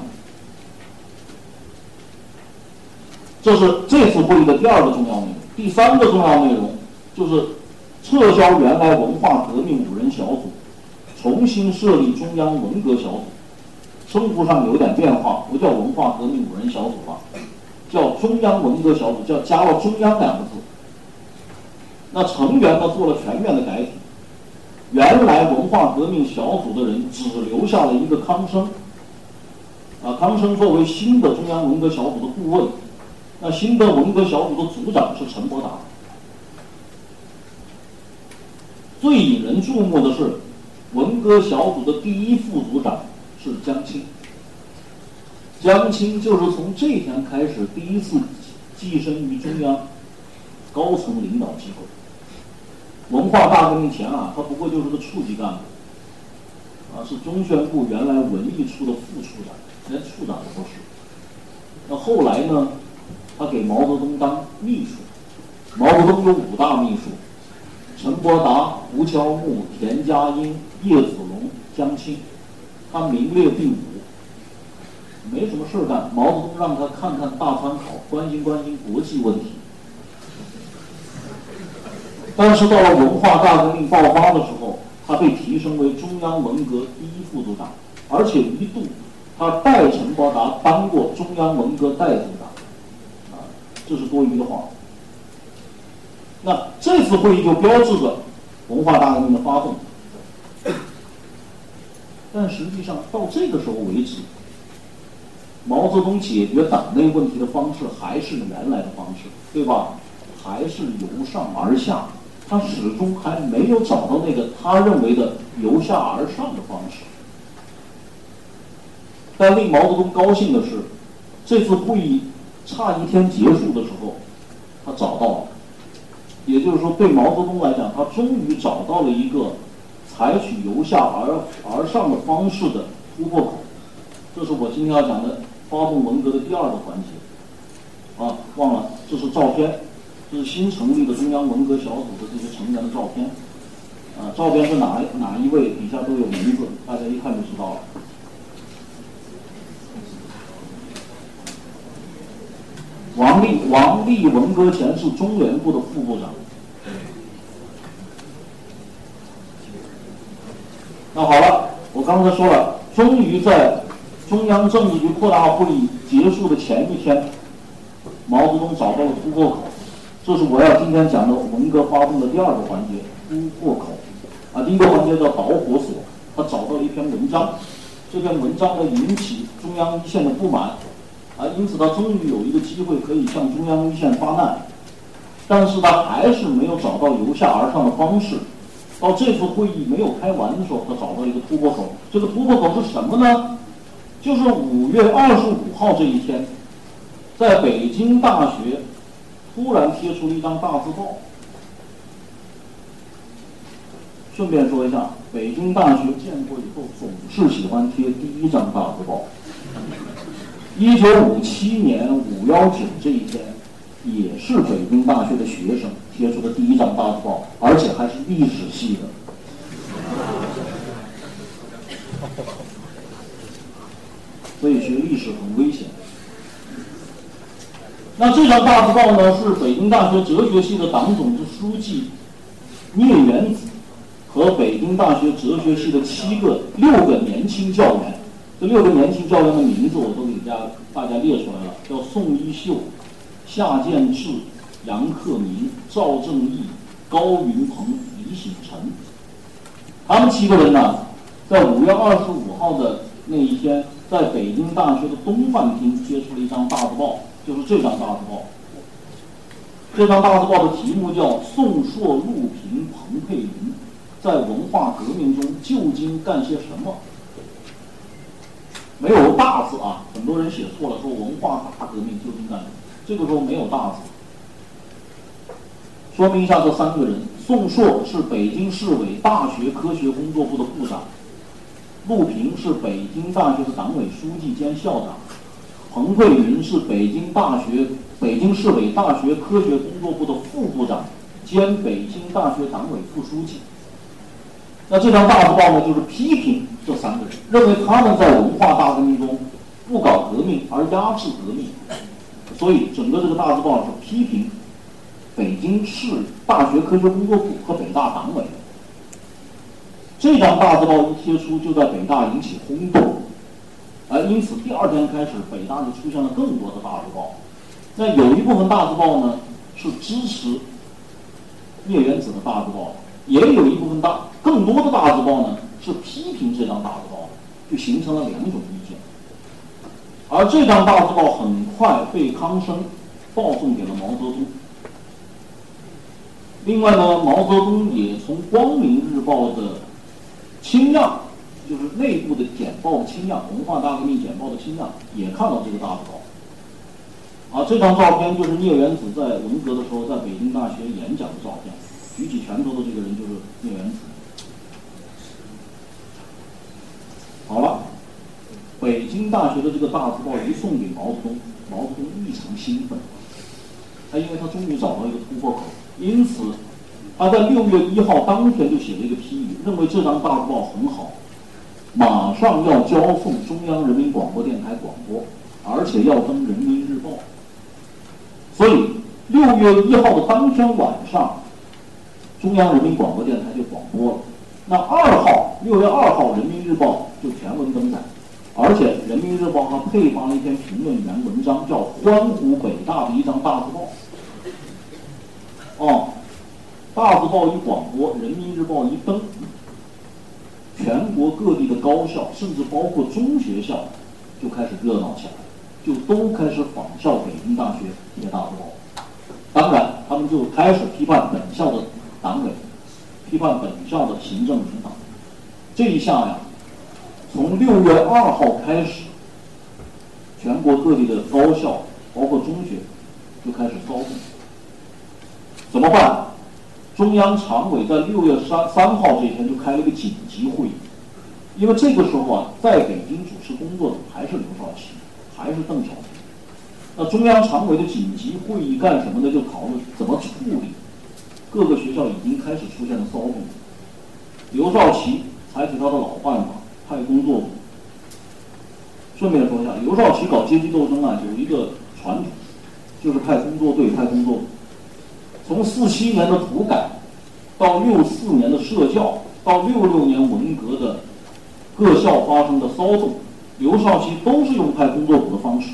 这是这次会议的第二个重要内容。第三个重要内容就是撤销原来文化革命五人小组，重新设立中央文革小组。称呼上有点变化，不叫文化革命五人小组了，叫中央文革小组，叫加了“中央”两个字。那成员呢做了全面的改组，原来文化革命小组的人只留下了一个康生，啊，康生作为新的中央文革小组的顾问，那新的文革小组的组长是陈伯达。最引人注目的是，文革小组的第一副组长。是江青，江青就是从这天开始第一次跻身于中央高层领导机构。文化大革命前啊，他不过就是个处级干部，啊，是中宣部原来文艺处的副处长，连处长都不是。那后来呢，他给毛泽东当秘书。毛泽东有五大秘书：陈伯达、胡乔木、田家英、叶子龙、江青。他名列第五，没什么事儿干。毛泽东让他看看大参考，关心关心国际问题。但是到了文化大革命爆发的时候，他被提升为中央文革第一副组长，而且一度他代陈伯达当过中央文革代组长，啊，这是多余的话。那这次会议就标志着文化大革命的发动。但实际上，到这个时候为止，毛泽东解决党内问题的方式还是原来的方式，对吧？还是由上而下，他始终还没有找到那个他认为的由下而上的方式。但令毛泽东高兴的是，这次会议差一天结束的时候，他找到了，也就是说，对毛泽东来讲，他终于找到了一个。采取由下而而上的方式的突破口，这是我今天要讲的发动文革的第二个环节。啊，忘了，这是照片，这是新成立的中央文革小组的这些成员的照片。啊，照片是哪哪一位？底下都有名字，大家一看就知道了。王立，王立文革前是中联部的副部长。那好了，我刚才说了，终于在中央政治局扩大会议结束的前一天，毛泽东找到了突破口，这是我要今天讲的文革发动的第二个环节——突破口。啊，第一个环节叫导火索，他找到了一篇文章，这篇文章呢引起中央一线的不满，啊，因此他终于有一个机会可以向中央一线发难。但是他还是没有找到由下而上的方式。到这次会议没有开完的时候，他找到一个突破口。这个突破口是什么呢？就是五月二十五号这一天，在北京大学突然贴出了一张大字报。顺便说一下，北京大学建国以后总是喜欢贴第一张大字报。一九五七年五幺九这一天。也是北京大学的学生贴出的第一张大字报，而且还是历史系的。所以学历史很危险。那这张大字报呢，是北京大学哲学系的党总支书记聂元子和北京大学哲学系的七个六个年轻教员，这六个年轻教员的名字我都给大家大家列出来了，叫宋一秀。夏建志、杨克明、赵正义、高云鹏、李醒臣，他们七个人呢，在五月二十五号的那一天，在北京大学的东饭厅贴出了一张大字报，就是这张大字报。这张大字报的题目叫《宋硕、陆平、彭佩云在文化革命中究竟干些什么》。没有大字啊，很多人写错了，说文化大革命究竟干什么？这个时候没有大字，说明一下这三个人：宋硕是北京市委大学科学工作部的部长，陆平是北京大学的党委书记兼校长，彭慧云是北京大学、北京市委大学科学工作部的副部长兼北京大学党委副书记。那这张大字报呢，就是批评这三个人，认为他们在文化大革命中不搞革命而压制革命。所以，整个这个大字报是批评北京市大学科学工作部和北大党委。这张大字报一贴出，就在北大引起轰动，而因此第二天开始，北大就出现了更多的大字报。那有一部分大字报呢是支持聂元子的大字报，也有一部分大更多的大字报呢是批评这张大字报，就形成了两种意见。而这张大字报很快被康生报送给了毛泽东。另外呢，毛泽东也从《光明日报》的清样，就是内部的简报的清样，文化大革命简报的清样，也看到这个大字报。啊，这张照片就是聂元子在文革的时候在北京大学演讲的照片，举起拳头的这个人就是聂元子。好了。北京大学的这个大字报一送给毛泽东，毛泽东异常兴奋。他因为他终于找到一个突破口，因此他在六月一号当天就写了一个批语，认为这张大字报很好，马上要交送中央人民广播电台广播，而且要登人民日报。所以六月一号的当天晚上，中央人民广播电台就广播了。那二号，六月二号，人民日报就全文登载。而且，《人民日报》还配发了一篇评论员文章，叫“欢呼北大的一张大字报”。哦，大字报一广播，《人民日报》一登，全国各地的高校，甚至包括中学校，就开始热闹起来，就都开始仿效北京大学贴大字报。当然，他们就开始批判本校的党委，批判本校的行政领导。这一下呀。从六月二号开始，全国各地的高校，包括中学，就开始骚动。怎么办？中央常委在六月三三号这天就开了一个紧急会议，因为这个时候啊，在北京主持工作的还是刘少奇，还是邓小平。那中央常委的紧急会议干什么呢？就讨论怎么处理各个学校已经开始出现的骚动。刘少奇采取他的老办法。派工作组。顺便说一下，刘少奇搞阶级斗争啊，有一个传统，就是派工作队、派工作组。从四七年的土改，到六四年的社教，到六六年文革的各校发生的骚动，刘少奇都是用派工作组的方式。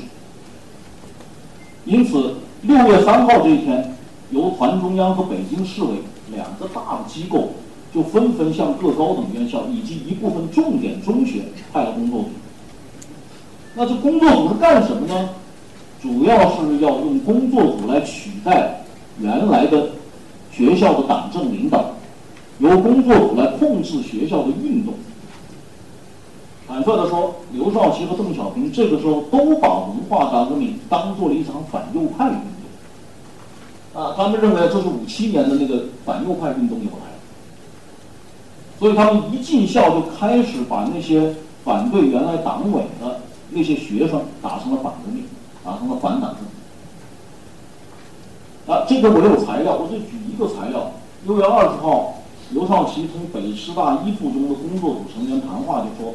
因此，六月三号这一天，由团中央和北京市委两个大的机构。就纷纷向各高等院校以及一部分重点中学派了工作组。那这工作组是干什么呢？主要是要用工作组来取代原来的学校的党政领导，由工作组来控制学校的运动。坦率的说，刘少奇和邓小平这个时候都把文化大革命当做了一场反右派运动，啊，他们认为这是五七年的那个反右派运动又来了，所以他们一进校就开始把那些反对原来党委的那些学生打成了反革命，打成了反党。这个我有材料，我就举一个材料：六月二十号，刘少奇同北师大一附中的工作组成员谈话就说。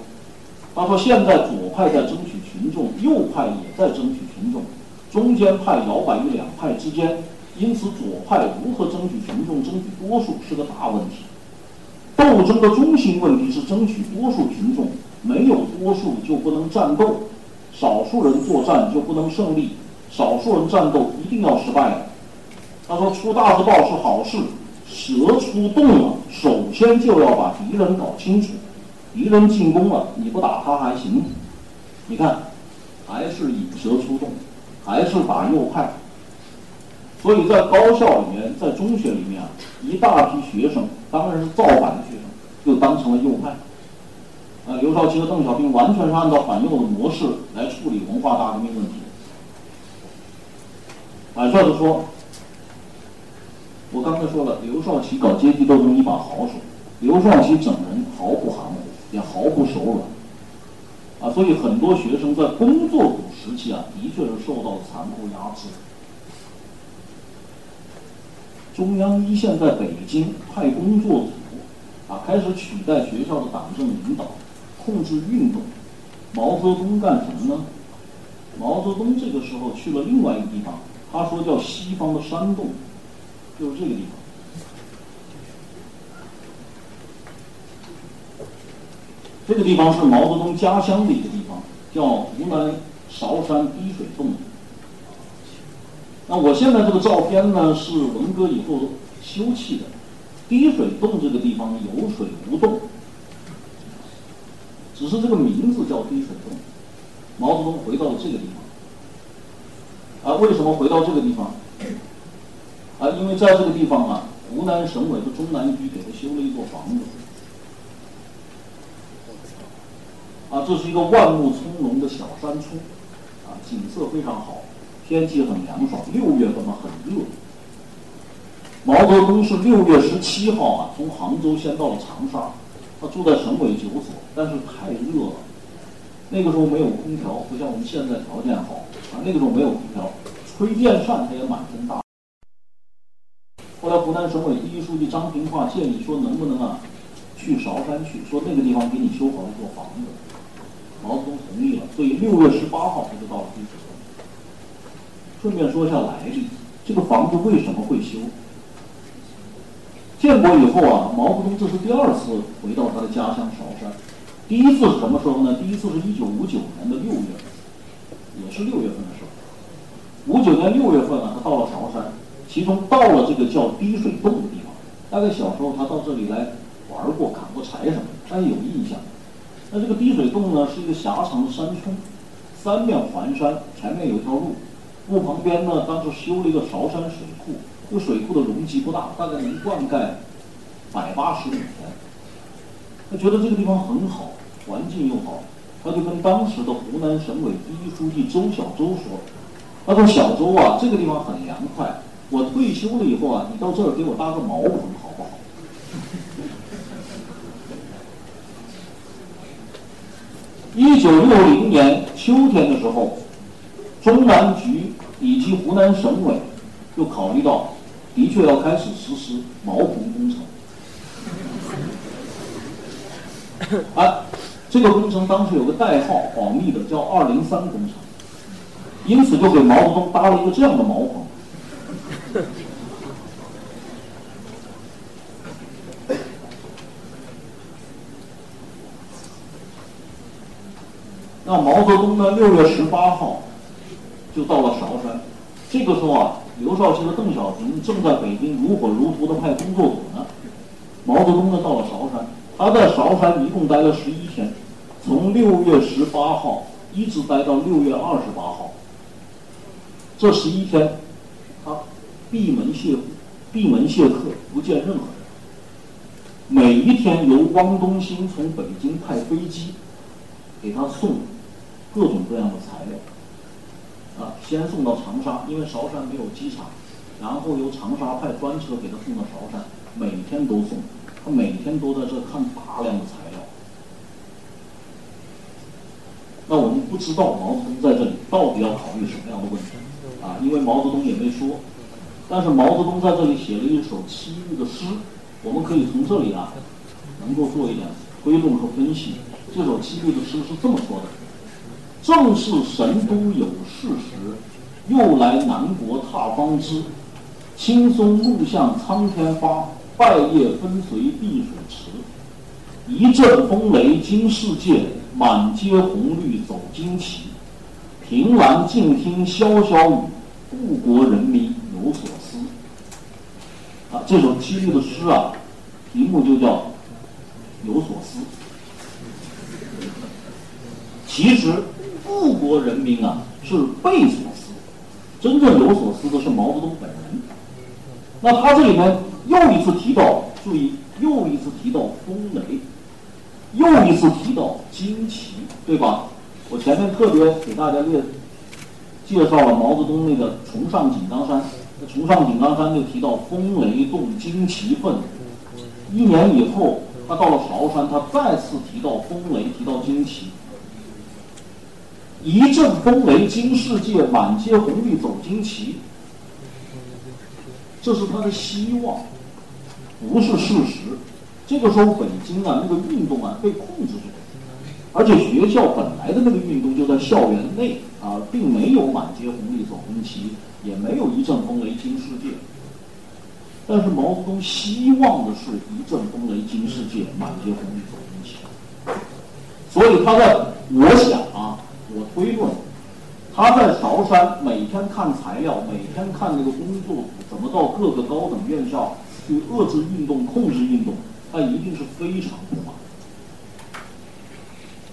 他说：“现在左派在争取群众，右派也在争取群众，中间派摇摆于两派之间，因此左派如何争取群众、争取多数是个大问题。斗争的中心问题是争取多数群众，没有多数就不能战斗，少数人作战就不能胜利，少数人战斗一定要失败。”他说：“出大字报是好事，蛇出洞了，首先就要把敌人搞清楚。”敌人进攻了，你不打他还行。你看，还是引蛇出洞，还是打右派。所以在高校里面，在中学里面啊，一大批学生，当然是造反的学生，就当成了右派。啊，刘少奇和邓小平完全是按照反右的模式来处理文化大革命问题。坦率的说，我刚才说了，刘少奇搞阶级斗争一把好手，刘少奇整人毫不含糊。也毫不手软，啊，所以很多学生在工作组时期啊，的确是受到残酷压制。中央一线在北京派工作组，啊，开始取代学校的党政领导，控制运动。毛泽东干什么呢？毛泽东这个时候去了另外一个地方，他说叫西方的山洞，就是这个地方。这个地方是毛泽东家乡的一个地方，叫湖南韶山滴水洞。那我现在这个照片呢，是文革以后修葺的。滴水洞这个地方有水无洞，只是这个名字叫滴水洞。毛泽东回到了这个地方。啊，为什么回到这个地方？啊，因为在这个地方啊，湖南省委的中南局给他修了一座房子。啊，这是一个万木葱茏的小山村，啊，景色非常好，天气很凉爽。六月份嘛，很热。毛泽东是六月十七号啊，从杭州先到了长沙，他住在省委九所，但是太热了。那个时候没有空调，不像我们现在条件好，啊，那个时候没有空调，吹电扇他也满身大。后来湖南省委第一书记张平化建议说，能不能啊，去韶山去，说那个地方给你修好一座房子。毛泽东同意了，所以六月十八号他就到了滴水洞。顺便说一下来历，这个房子为什么会修？建国以后啊，毛泽东这是第二次回到他的家乡韶山。第一次是什么时候呢？第一次是一九五九年的六月，也是六月份的时候。五九年六月份啊，他到了韶山，其中到了这个叫滴水洞的地方。大概小时候他到这里来玩过，砍过柴什么的，他有印象。那这个滴水洞呢，是一个狭长的山村，三面环山，前面有一条路，路旁边呢，当时修了一个韶山水库，这个水库的容积不大，大概能灌溉百八十亩田。他觉得这个地方很好，环境又好，他就跟当时的湖南省委第一书记周小舟说：“他说小周啊，这个地方很凉快，我退休了以后啊，你到这儿给我搭个茅棚好不好？” 一九六零年秋天的时候，中南局以及湖南省委就考虑到，的确要开始实施茅棚工程。啊，这个工程当时有个代号，保密的，叫“二零三工程”，因此就给毛泽东搭了一个这样的茅棚。毛泽东呢？六月十八号就到了韶山。这个时候啊，刘少奇和邓小平正在北京如火如荼的派工作组呢。毛泽东呢到了韶山，他在韶山一共待了十一天，从六月十八号一直待到六月二十八号。这十一天，他闭门谢，闭门谢客，不见任何人。每一天由汪东兴从北京派飞机给他送各种各样的材料。啊，先送到长沙，因为韶山没有机场，然后由长沙派专车给他送到韶山，每天都送，他每天都在这看大量的材料。那我们不知道毛泽东在这里到底要考虑什么样的问题啊？因为毛泽东也没说，但是毛泽东在这里写了一首七律的诗，我们可以从这里啊，能够做一点推论和分析。这首七律的诗是这么说的。正是神都有事时，又来南国踏芳枝。青松露向苍天发，败叶分随碧水池。一阵风雷惊世界，满街红绿走旌旗。凭栏静听潇潇雨，故国人民有所思。啊，这首七律的诗啊，题目就叫《有所思》。其实。富国人民啊，是被所思，真正有所思的是毛泽东本人。那他这里面又一次提到，注意，又一次提到风雷，又一次提到旌旗，对吧？我前面特别给大家列介绍了毛泽东那个崇尚井冈山，崇尚井冈山就提到风雷动，旌旗奋。一年以后，他到了韶山，他再次提到风雷，提到旌旗。一阵风雷惊世界，满街红绿走旌旗。这是他的希望，不是事实。这个时候，北京啊，那个运动啊被控制住了，而且学校本来的那个运动就在校园内啊，并没有满街红绿走红旗，也没有一阵风雷惊世界。但是毛泽东希望的是一阵风雷惊世界，满街红绿走红旗。所以他在，我想啊。我推论，他在韶山每天看材料，每天看那个工作怎么到各个高等院校去遏制运动、控制运动，他一定是非常不满。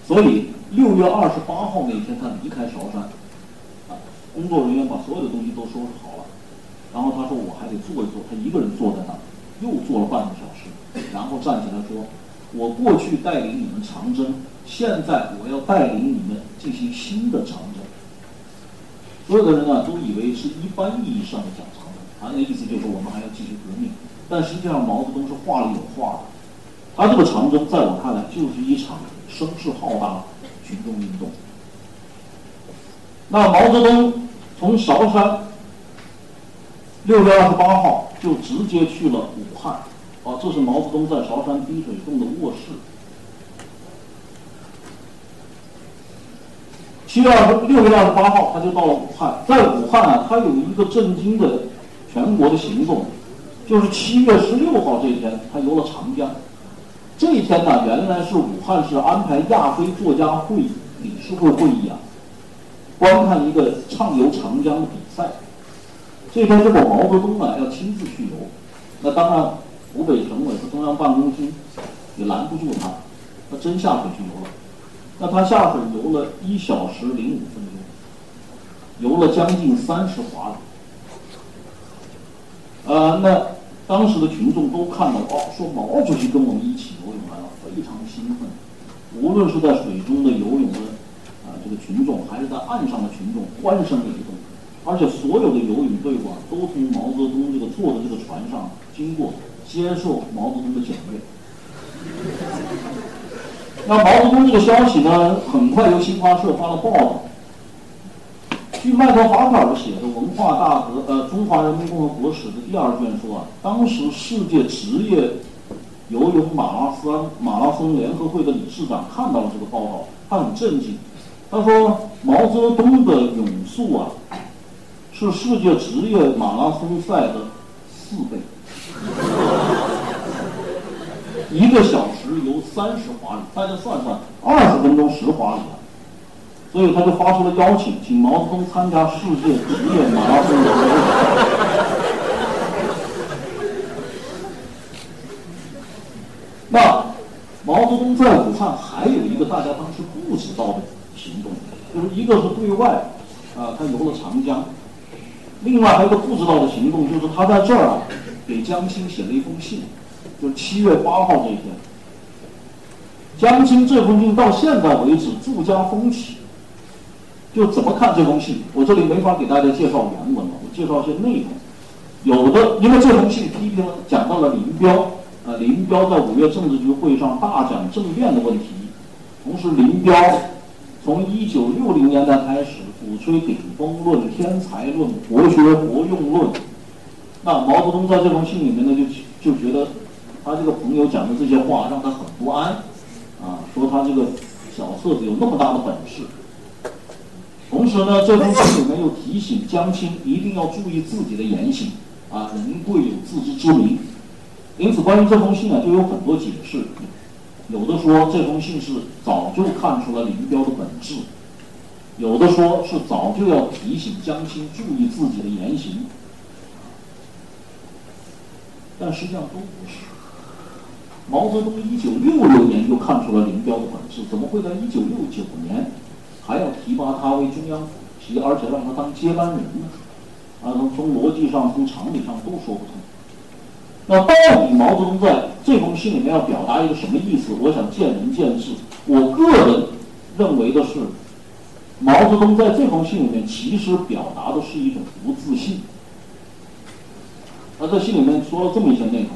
所以六月二十八号那天，他离开韶山，啊，工作人员把所有的东西都收拾好了，然后他说我还得坐一坐，他一个人坐在那儿，又坐了半个小时，然后站起来说：“我过去带领你们长征。”现在我要带领你们进行新的长征。所有的人啊都以为是一般意义上的讲长征，他那意思就是我们还要继续革命。但实际上毛泽东是话里有话的，他这个长征在我看来就是一场声势浩大的群众运动。那毛泽东从韶山六月二十八号就直接去了武汉，啊，这是毛泽东在韶山滴水洞的卧室。七月二十六月二十八号，他就到了武汉。在武汉啊，他有一个震惊的全国的行动，就是七月十六号这一天，他游了长江。这一天呢，原来是武汉市安排亚非作家会议理事会会议啊，观看一个畅游长江的比赛。这天如果毛泽东啊要亲自去游，那当然湖北省委和中央办公厅也拦不住他，他真下水去游了。那他下水游了一小时零五分钟，游了将近三十华里。呃，那当时的群众都看到哦，说毛主席跟我们一起游泳来了，非常兴奋。无论是在水中的游泳的啊这个群众，还是在岸上的群众，欢声雷动。而且所有的游泳队伍啊，都从毛泽东这个坐的这个船上经过，接受毛泽东的检阅。那毛泽东这个消息呢，很快由新华社发了报道。据麦克法克尔写的《文化大革呃中华人民共和国史》的第二卷说啊，当时世界职业游泳马拉松马拉松联合会的理事长看到了这个报道，他很震惊。他说毛泽东的泳速啊，是世界职业马拉松赛的四倍。一个小时游三十华里，大家算算，二十分钟十华里！所以他就发出了邀请，请毛泽东参加世界职业马拉松。那毛泽东在武汉还有一个大家当时不知道的行动，就是一个是对外，啊，他游了长江；另外还有一个不知道的行动，就是他在这儿啊，给江青写了一封信，就七月八号这一天。江青这封信到现在为止注加封起，就怎么看这封信？我这里没法给大家介绍原文了，我介绍一些内容。有的，因为这封信批评讲到了林彪，呃，林彪在五月政治局会上大讲政变的问题，同时林彪从一九六零年代开始。鼓吹顶峰论、天才论、国学活用论，那毛泽东在这封信里面呢，就就觉得他这个朋友讲的这些话让他很不安，啊，说他这个小册子有那么大的本事。同时呢，这封信里面又提醒江青一定要注意自己的言行，啊，人贵有自知之明。因此，关于这封信呢，就有很多解释，有的说这封信是早就看出了林彪的本质。有的说是早就要提醒江青注意自己的言行，但实际上都不是。毛泽东一九六六年就看出了林彪的本事，怎么会在一九六九年还要提拔他为中央主席，而且让他当接班人呢？啊，从从逻辑上、从常理上都说不通。那到底毛泽东在这封信里面要表达一个什么意思？我想见仁见智。我个人认为的是。毛泽东在这封信里面其实表达的是一种不自信。他在信里面说了这么一些内容，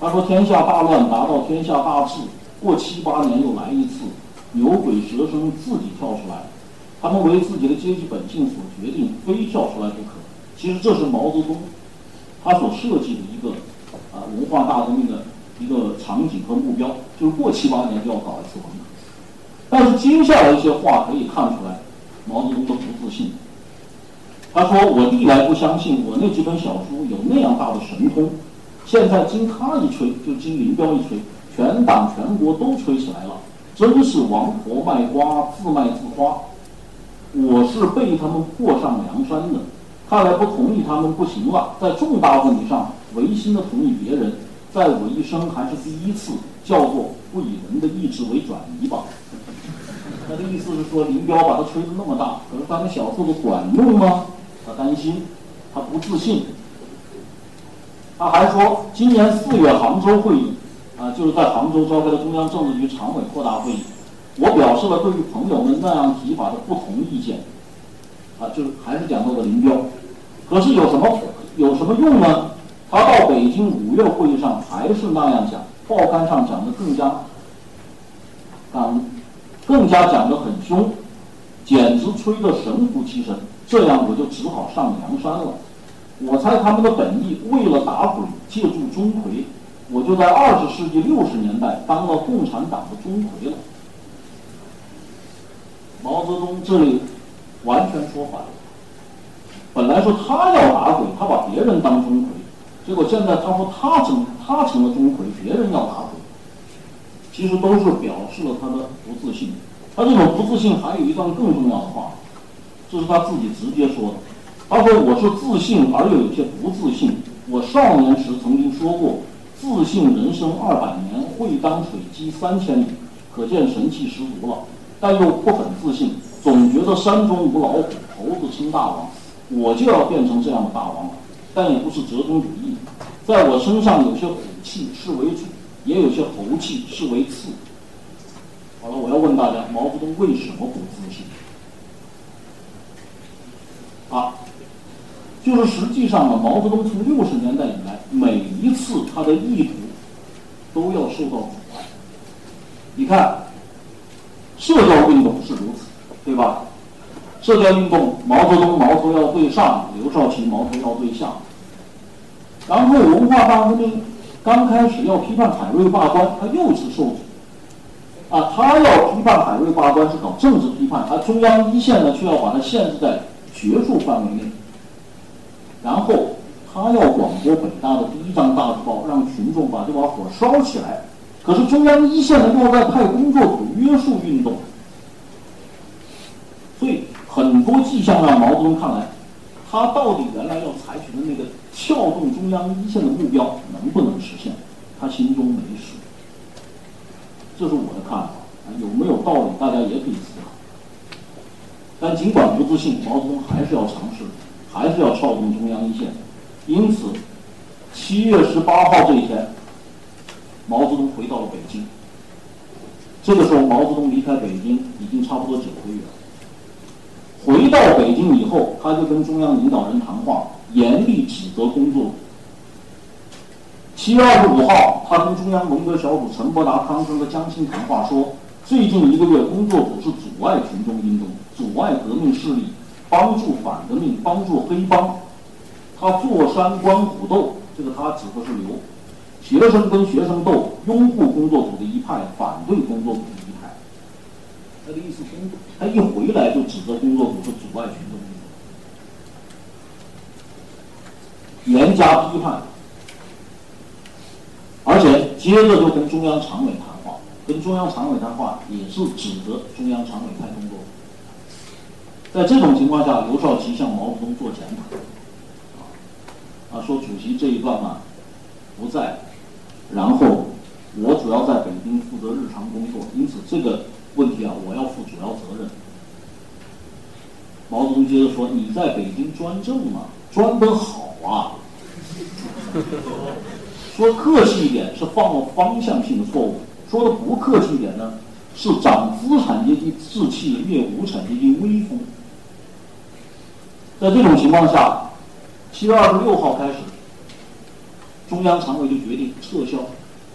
他说：“天下大乱达到天下大治，过七八年又来一次，牛鬼蛇神自己跳出来，他们为自己的阶级本性所决定，非跳出来不可。”其实这是毛泽东他所设计的一个啊文化大革命的一个场景和目标，就是过七八年就要搞一次文革。但是接下来一些话可以看出来。毛泽东的不自信，他说：“我历来不相信我那几本小书有那样大的神通，现在经他一吹，就经林彪一吹，全党全国都吹起来了，真是王婆卖瓜，自卖自夸。我是被他们迫上梁山的，看来不同意他们不行了，在重大问题上违心的同意别人，在我一生还是第一次，叫做不以人的意志为转移吧。”他的意思是说，林彪把他吹得那么大，可是他们小册子管用吗？他担心，他不自信。他还说，今年四月杭州会议，啊，就是在杭州召开的中央政治局常委扩大会议，我表示了对于朋友们那样提法的不同意见。啊，就是还是讲到了林彪，可是有什么有什么用呢？他到北京五月会议上还是那样讲，报刊上讲的更加，啊。更加讲得很凶，简直吹得神乎其神。这样我就只好上梁山了。我猜他们的本意，为了打鬼，借助钟馗，我就在二十世纪六十年代当了共产党的钟馗了。毛泽东这里完全说反了。本来说他要打鬼，他把别人当钟馗，结果现在他说他成他成了钟馗，别人要打鬼。其实都是表示了他的不自信。他这种不自信还有一段更重要的话，这是他自己直接说的。他说：“我是自信而又有些不自信。我少年时曾经说过，自信人生二百年，会当水击三千里，可见神气十足了。但又不很自信，总觉得山中无老虎，猴子称大王，我就要变成这样的大王了。但也不是折中主义，在我身上有些虎气是为主。”也有些猴气，是为次。好了，我要问大家，毛泽东为什么不自信？啊，就是实际上啊，毛泽东从六十年代以来，每一次他的意图都要受到阻碍。你看，社交运动是如此，对吧？社交运动，毛泽东矛头要对上，刘少奇矛头要对下。然后文化大革命。刚开始要批判海瑞罢官，他又是受阻。啊，他要批判海瑞罢官是搞政治批判，而中央一线呢却要把它限制在学术范围内。然后他要广播北大的第一张大字报，让群众把这把火烧起来。可是中央一线呢又在派工作组约束运动，所以很多迹象让毛泽东看来，他到底原来要采取的那个。撬动中央一线的目标能不能实现？他心中没数。这是我的看法，有没有道理？大家也可以思考。但尽管不自信，毛泽东还是要尝试还是要撬动中央一线。因此，七月十八号这一天，毛泽东回到了北京。这个时候，毛泽东离开北京已经差不多九个月了。回到北京以后，他就跟中央领导人谈话，严厉指责工作组。七月二十五号，他跟中央文革小组陈伯达、康生和江青谈话，说最近一个月，工作组是阻碍群众运动、阻碍革命势力、帮助反革命、帮助黑帮。他坐山观虎斗，这个他指的是刘。学生跟学生斗，拥护工作组的一派，反对工作组的一派。他的意思，工作他一回来就指责工作组是阻碍群众运动，严加批判。而且接着就跟中央常委谈话，跟中央常委谈话也是指责中央常委派工作。在这种情况下，刘少奇向毛泽东做检讨。啊，说主席这一段嘛不在，然后我主要在北京负责日常工作，因此这个问题啊我要负主要责任。毛泽东接着说：“你在北京专政嘛，专得好啊。说客气一点是犯了方向性的错误，说的不客气一点呢，是长资产阶级志气，灭无产阶级威风。在这种情况下。”七月二十六号开始，中央常委就决定撤销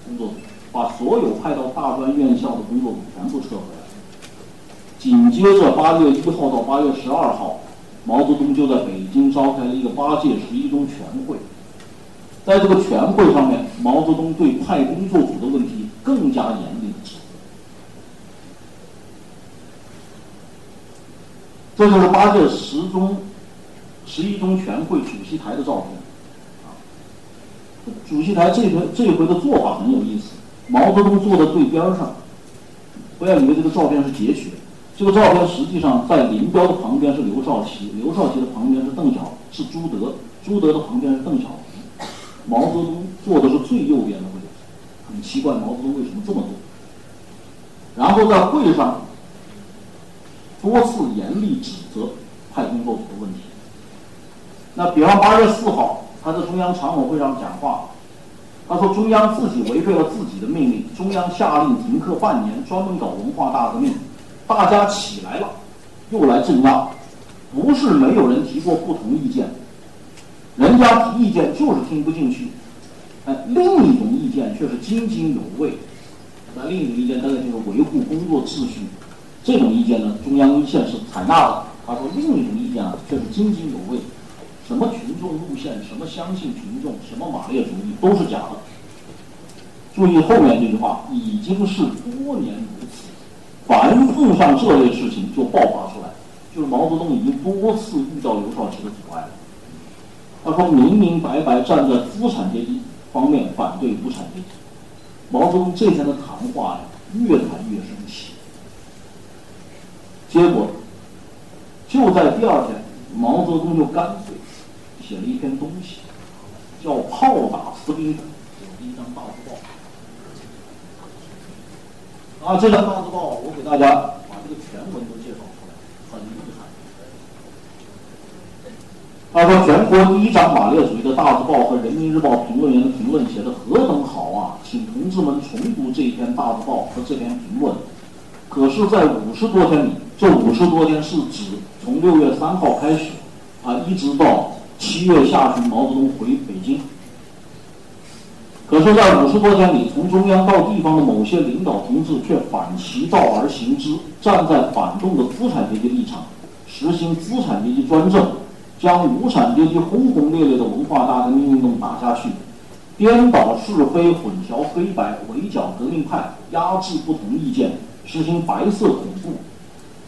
工作组，把所有派到大专院校的工作组全部撤回来。紧接着八月一号到八月十二号，毛泽东就在北京召开了一个八届十一中全会。在这个全会上面，毛泽东对派工作组的问题更加严厉的指责。这就是八届十中。十一中全会主席台的照片，啊，主席台这回这回的做法很有意思。毛泽东坐在最边上，不要以为这个照片是截取的，这个照片实际上在林彪的旁边是刘少奇，刘少奇的旁边是邓小是朱德，朱德的旁边是邓小平，毛泽东坐的是最右边的位置，很奇怪，毛泽东为什么这么做？然后在会上多次严厉指责派工作组的问题。那比方八月四号，他在中央常委会上讲话，他说中央自己违背了自己的命令，中央下令停课半年，专门搞文化大革命，大家起来了，又来镇压，不是没有人提过不同意见，人家提意见就是听不进去，哎，另一种意见却是津津有味，那另一种意见大概就是维护工作秩序，这种意见呢，中央一线是采纳了。他说另一种意见啊，却是津津有味。什么群众路线，什么相信群众，什么马列主义，都是假的。注意后面这句话，已经是多年如此，凡碰上这类事情就爆发出来，就是毛泽东已经多次遇到刘少奇的阻碍了。他说明明白白站在资产阶级方面反对无产阶级。毛泽东这天的谈话呀，越谈越生气。结果就在第二天，毛泽东就干。写了一篇东西，叫《炮打司兵府》，有一张大字报。啊，这张大字报，我给大家把这个全文都介绍出来，很厉害。他说：“全国第一张马列主义的大字报和《人民日报》评论员的评论写的何等好啊！请同志们重读这一篇大字报和这篇评论。可是，在五十多天里，这五十多天是指从六月三号开始，啊，一直到。”七月下旬，毛泽东回北京。可是，在五十多天里，从中央到地方的某些领导同志却反其道而行之，站在反动的资产阶级立场，实行资产阶级专政，将无产阶级轰轰烈烈的文化大革命运动打下去，颠倒是非，混淆黑白，围剿革命派，压制不同意见，实行白色恐怖，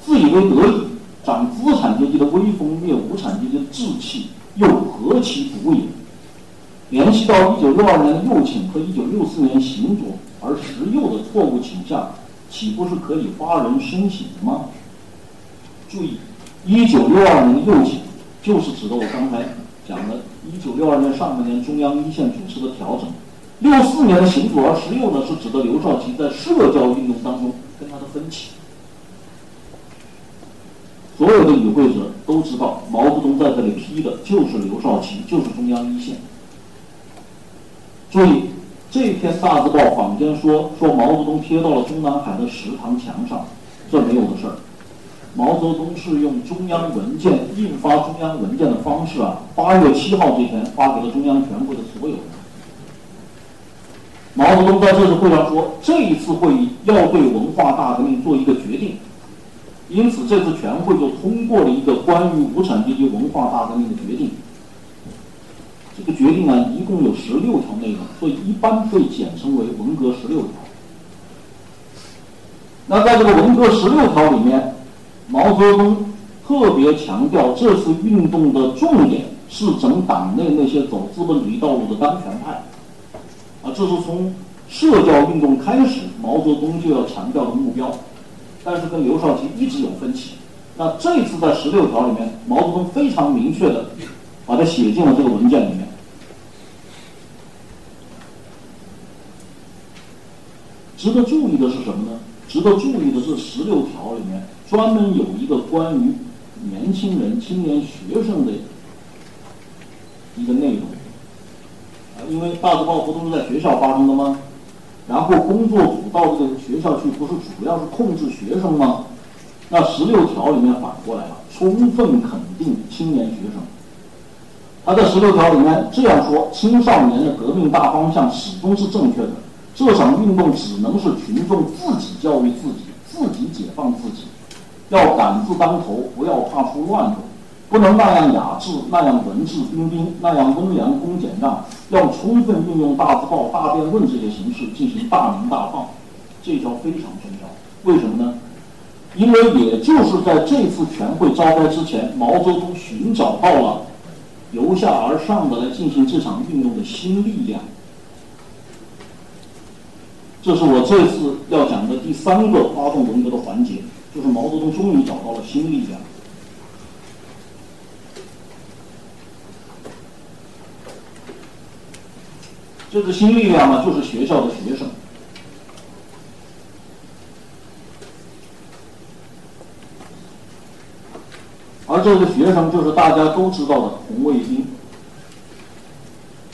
自以为得意，长资产阶级的威风，灭无产阶级的志气。又何其不也？联系到一九六二年的右倾和一九六四年行左而实右的错误倾向，岂不是可以发人深省吗？注意，一九六二年的右倾就是指的我刚才讲的，一九六二年上半年中央一线主持的调整；六四年的行左而实右呢，是指的刘少奇在社教运动当中跟他的分歧。所有的与会者都知道，毛泽东在这里批的就是刘少奇，就是中央一线。注意，这篇大字报坊间说说毛泽东贴到了中南海的食堂墙上，这没有的事儿。毛泽东是用中央文件印发中央文件的方式啊，八月七号这天发给了中央全会的所有人。毛泽东在这次会上说，这一次会议要对文化大革命做一个决定，因此这次全会就通过了一个关于无产阶级文化大革命的决定。这个决定呢，一共有十六条内容，所以一般被简称为“文革十六条”。那在这个文革十六条里面。毛泽东特别强调，这次运动的重点是整党内那些走资本主义道路的当权派，啊，这是从社教运动开始，毛泽东就要强调的目标。但是跟刘少奇一直有分歧。那这次在十六条里面，毛泽东非常明确的把它写进了这个文件里面。值得注意的是什么呢？值得注意的是十六条里面。专门有一个关于年轻人、青年学生的一个内容，因为大字报不都是在学校发生的吗？然后工作组到这个学校去，不是主要是控制学生吗？那十六条里面反过来了，充分肯定青年学生。他在十六条里面这样说：青少年的革命大方向始终是正确的，这场运动只能是群众自己教育自己、自己解放自己。要敢字当头，不要怕出乱子，不能那样雅致，那样文质彬彬，那样温良恭俭让。要充分运用大字报、大辩论这些形式进行大鸣大放，这条非常重要。为什么呢？因为也就是在这次全会召开之前，毛泽东寻找到了由下而上的来进行这场运动的新力量。这是我这次要讲的第三个发动文革的环节。就是毛泽东终于找到了新力量，这个新力量呢，就是学校的学生，而这个学生就是大家都知道的红卫兵。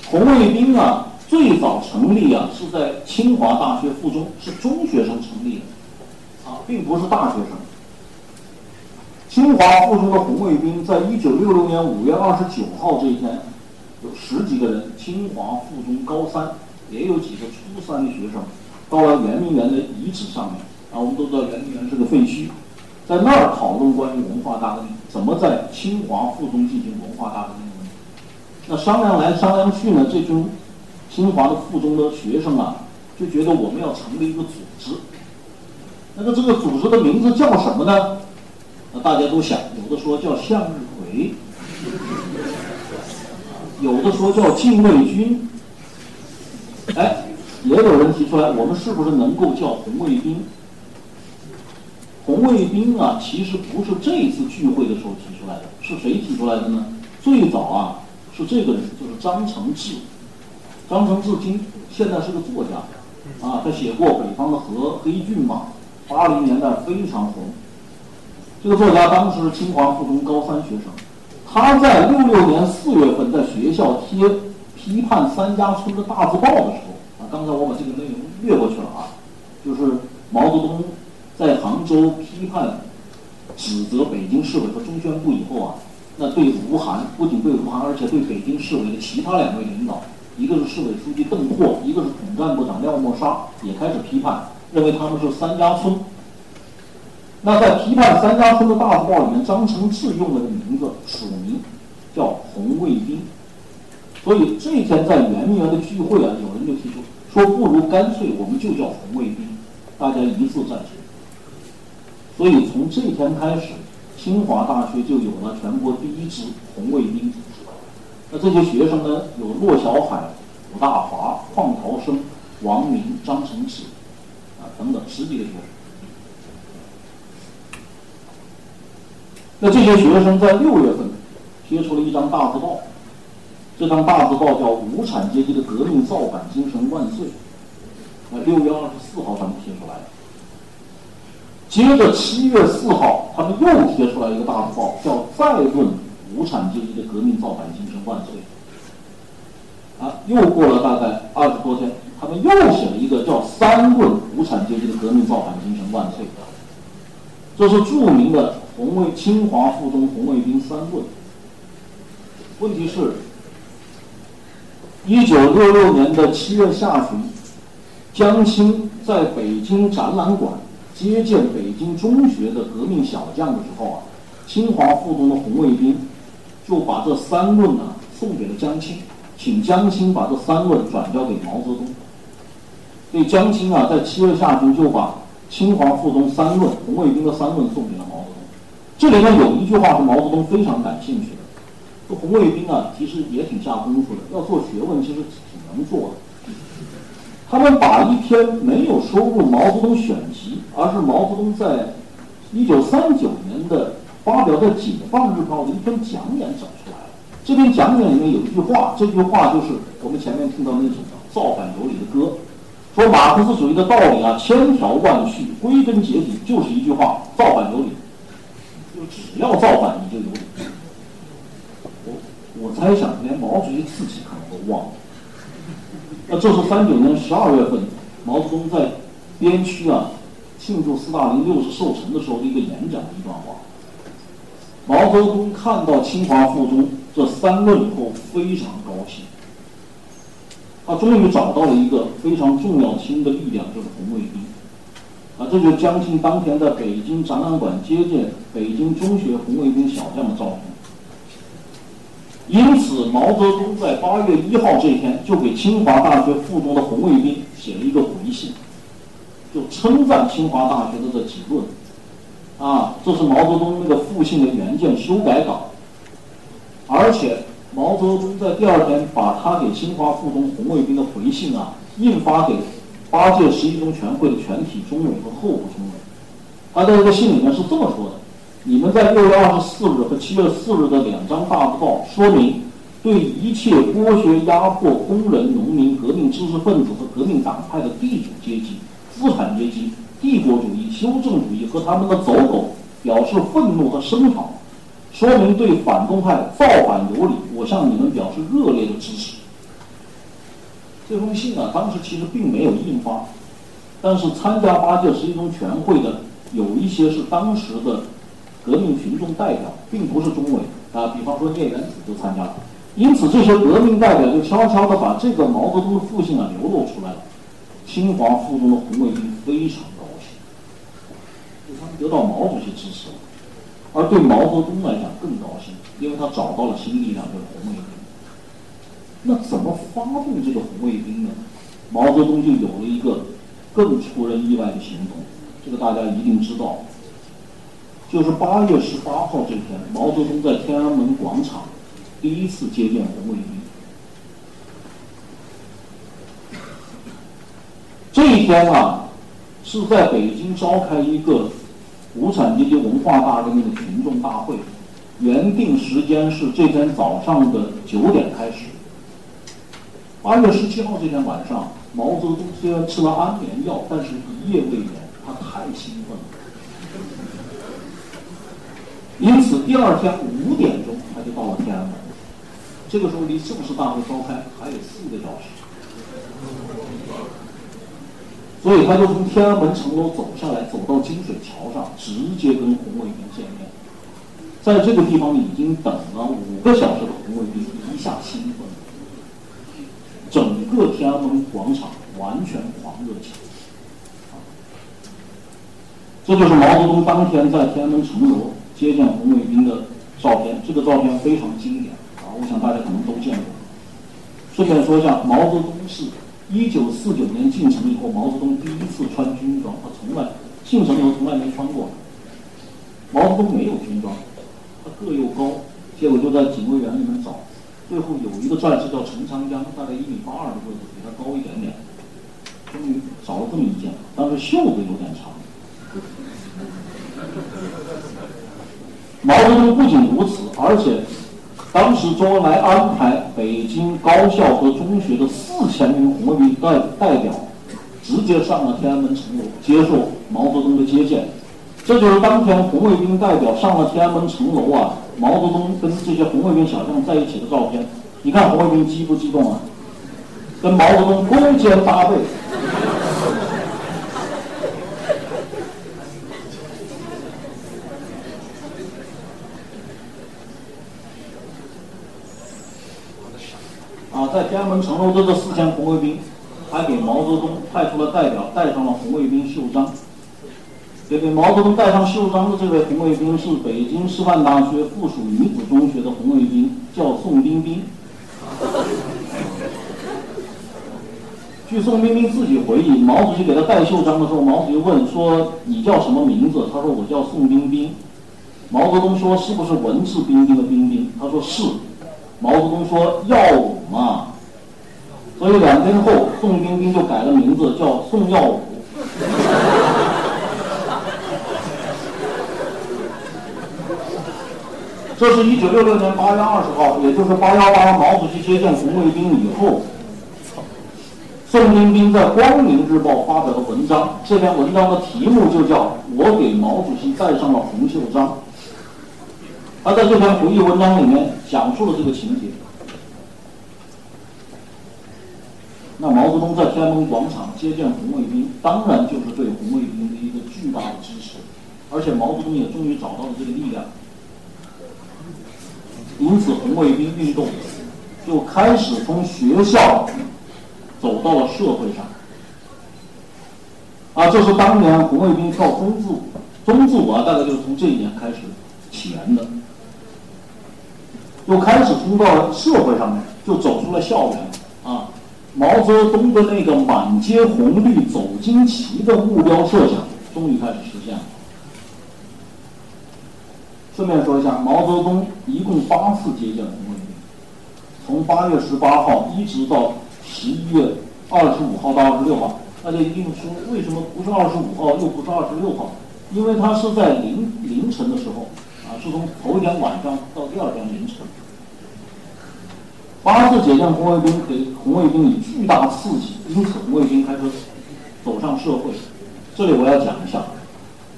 红卫兵啊，最早成立啊，是在清华大学附中，是中学生成立的。啊并不是大学生。清华附中的红卫兵，在一九六六年五月二十九号这一天，有十几个人，清华附中高三，也有几个初三的学生，到了圆明园的遗址上面。啊，我们都知道圆明园是个废墟，在那儿讨论关于文化大革命，怎么在清华附中进行文化大革命的问题。那商量来商量去呢，这群清华的附中的学生啊，就觉得我们要成立一个组织。那个这个组织的名字叫什么呢？那大家都想，有的说叫向日葵，有的说叫禁卫军，哎，也有人提出来，我们是不是能够叫红卫兵？红卫兵啊，其实不是这一次聚会的时候提出来的，是谁提出来的呢？最早啊，是这个人，就是张承志。张承志今现在是个作家，啊，他写过《北方的河》《黑骏马》。八零年代非常红，这个作家当时是清华附中高三学生，他在六六年四月份在学校贴批判三家村的大字报的时候，啊，刚才我把这个内容略过去了啊，就是毛泽东在杭州批判、指责北京市委和中宣部以后啊，那对吴晗不仅对吴晗，而且对北京市委的其他两位领导，一个是市委书记邓拓，一个是统战部长廖沫沙，也开始批判。认为他们是三家村。那在批判三家村的大字报里面，张承志用了个名字署名，叫红卫兵。所以这一天在圆明园的聚会啊，有人就提出说，不如干脆我们就叫红卫兵，大家一致赞成。所以从这天开始，清华大学就有了全国第一支红卫兵组织。那这些学生呢，有骆小海、武大华、邝陶生、王明、张承志啊。等等十几个学生，那这些学生在六月份贴出了一张大字报，这张大字报叫“无产阶级的革命造反精神万岁”。那六月二十四号他们贴出来的接着七月四号，他们又贴出来一个大字报，叫《再论无产阶级的革命造反精神万岁》。啊，又过了大概二十多天，他们又写了一个叫《三论无产阶级的革命造反精神万岁》。这是著名的红卫清华附中红卫兵三论。问题是，一九六六年的七月下旬，江青在北京展览馆接见北京中学的革命小将的时候啊，清华附中的红卫兵就把这三论呢送给了江青，请江青把这三论转交给毛泽东。所以江青啊，在七月下旬就把。清华附中三论，红卫兵的三论送给了毛泽东。这里面有一句话是毛泽东非常感兴趣的。这红卫兵啊，其实也挺下功夫的，要做学问其实挺能做的。他们把一篇没有收入毛泽东选集，而是毛泽东在一九三九年的发表在《解放日报》的一篇讲演整出来了。这篇讲演里面有一句话，这句话就是我们前面听到那首《造反有理》的歌。说马克思主义的道理啊，千条万绪，归根结底就是一句话：造反有理。就只要造反，你就有理。我我猜想，连毛主席自己可能都忘了。那这是三九年十二月份，毛泽东在边区啊庆祝斯大林六十寿辰的时候的一个演讲的一段话。毛泽东看到清华附中这三论以后，非常高兴。他终于找到了一个非常重要的新的力量，就是红卫兵。啊，这就是江青当天在北京展览馆接见北京中学红卫兵小将的照片。因此，毛泽东在八月一号这天就给清华大学附中的红卫兵写了一个回信，就称赞清华大学的这几论。啊，这是毛泽东那个复信的原件修改稿，而且。毛泽东在第二天把他给清华附中红卫兵的回信啊印发给八届十一中全会的全体中委和候补中委。他在这个信里面是这么说的：你们在六月二十四日和七月四日的两张大字报，说明对一切剥削压迫工人、农民、革命知识分子和革命党派的地主阶级、资产阶级、帝国主义、修正主义和他们的走狗表示愤怒和声讨。说明对反动派造反有理，我向你们表示热烈的支持。这封信啊，当时其实并没有印发，但是参加八届十一中全会的有一些是当时的革命群众代表，并不是中委啊，比方说聂元子就参加了。因此，这些革命代表就悄悄地把这个毛泽东的复信啊流露出来了。清华附中的红卫兵非常高兴，他们得到毛主席支持了。而对毛泽东来讲更高兴，因为他找到了新力量，就是红卫兵。那怎么发动这个红卫兵呢？毛泽东就有了一个更出人意外的行动，这个大家一定知道，就是八月十八号这天，毛泽东在天安门广场第一次接见红卫兵。这一天啊，是在北京召开一个。无产阶级文化大革命的群众大会，原定时间是这天早上的九点开始。八月十七号这天晚上，毛泽东虽然吃了安眠药，但是一夜未眠，他太兴奋了。因此，第二天五点钟他就到了天安门。这个时候离正式大会召开还有四个小时。所以他就从天安门城楼走下来，走到金水桥上，直接跟红卫兵见面。在这个地方已经等了五个小时的红卫兵一下兴奋了，整个天安门广场完全狂热起来。这就是毛泽东当天在天安门城楼接见红卫兵的照片。这个照片非常经典啊，我想大家可能都见过。顺便说一下，毛泽东是。一九四九年进城以后，毛泽东第一次穿军装，他从来进城以后从来没穿过。毛泽东没有军装，他个又高，结果就在警卫员里面找，最后有一个战士叫陈长江，大概一米八二的个子，比他高一点点，终于找了这么一件，但是袖子有点长。毛泽东不仅如此，而且。当时周恩来安排北京高校和中学的四千名红卫兵代代表，直接上了天安门城楼接受毛泽东的接见。这就是当天红卫兵代表上了天安门城楼啊，毛泽东跟这些红卫兵小将在一起的照片。你看红卫兵激不激动啊？跟毛泽东勾肩搭背。在天安门城楼的这四千红卫兵，还给毛泽东派出了代表，带上了红卫兵袖章。给给毛泽东戴上袖章的这位红卫兵是北京师范大学附属女子中学的红卫兵，叫宋冰冰。据宋冰冰自己回忆，毛主席给他戴袖章的时候，毛主席问说：“你叫什么名字？”他说：“我叫宋冰冰。”毛泽东说：“是不是文质彬彬的彬彬？”他说：“是。”毛泽东说：“耀武嘛。”所以两天后，宋冰冰就改了名字，叫宋耀武。这是一九六六年八月二十号，也就是八幺八毛主席接见红卫兵以后。宋冰冰在《光明日报》发表的文章，这篇文章的题目就叫“我给毛主席戴上了红袖章”。他在这篇回忆文章里面讲述了这个情节。那毛泽东在天安门广场接见红卫兵，当然就是对红卫兵的一个巨大的支持，而且毛泽东也终于找到了这个力量。因此，红卫兵运动就开始从学校。走到了社会上，啊，这是当年红卫兵跳中字舞，中字舞啊，大概就是从这一年开始起源的，又开始冲到了社会上面，就走出了校园，啊，毛泽东的那个满街红绿走旌旗的目标设想，终于开始实现了。顺便说一下，毛泽东一共八次接见红卫兵，从八月十八号一直到。十一月二十五号到二十六号，大家一定说为什么不是二十五号，又不是二十六号？因为他是在凌凌晨的时候，是从头一天晚上到第二天凌晨。八次解散红卫兵给红卫兵以巨大刺激，因此红卫兵开始走上社会。这里我要讲一下，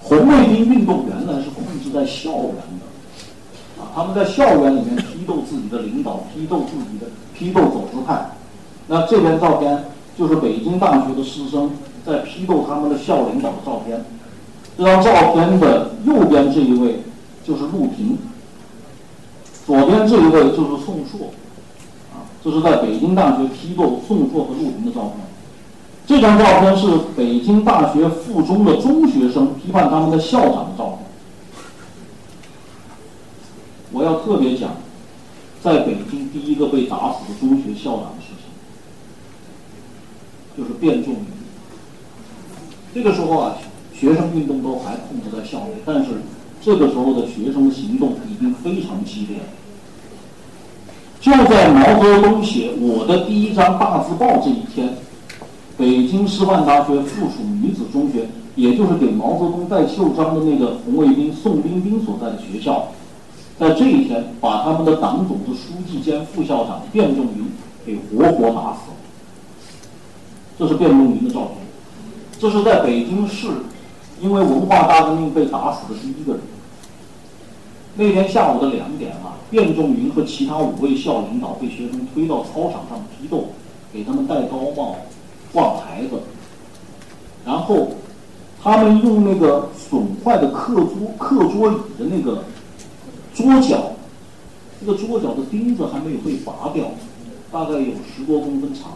红卫兵运动原来是控制在校园的，啊，他们在校园里面批斗自己的领导，批斗自己的批斗走资派。那这边照片就是北京大学的师生在批斗他们的校领导的照片。这张照片的右边这一位就是陆平，左边这一位就是宋硕，啊，这是在北京大学批斗宋硕和陆平的照片。这张照片是北京大学附中的中学生批判他们的校长的照片。我要特别讲，在北京第一个被打死的中学校长的事情。就是卞仲云。这个时候啊，学生运动都还控制在校内，但是这个时候的学生的行动已经非常激烈了。就在毛泽东写我的第一张大字报这一天，北京师范大学附属女子中学，也就是给毛泽东戴袖章的那个红卫兵宋冰冰所在的学校，在这一天把他们的党组织书记兼副校长卞仲云给活活打死了。这是卞仲云的照片，这是在北京市因为文化大革命被打死的第一个人。那天下午的两点啊，卞仲云和其他五位校领导被学生推到操场上批斗，给他们戴高帽、挂牌子，然后他们用那个损坏的课桌课桌椅的那个桌角，这个桌角的钉子还没有被拔掉，大概有十多公分长。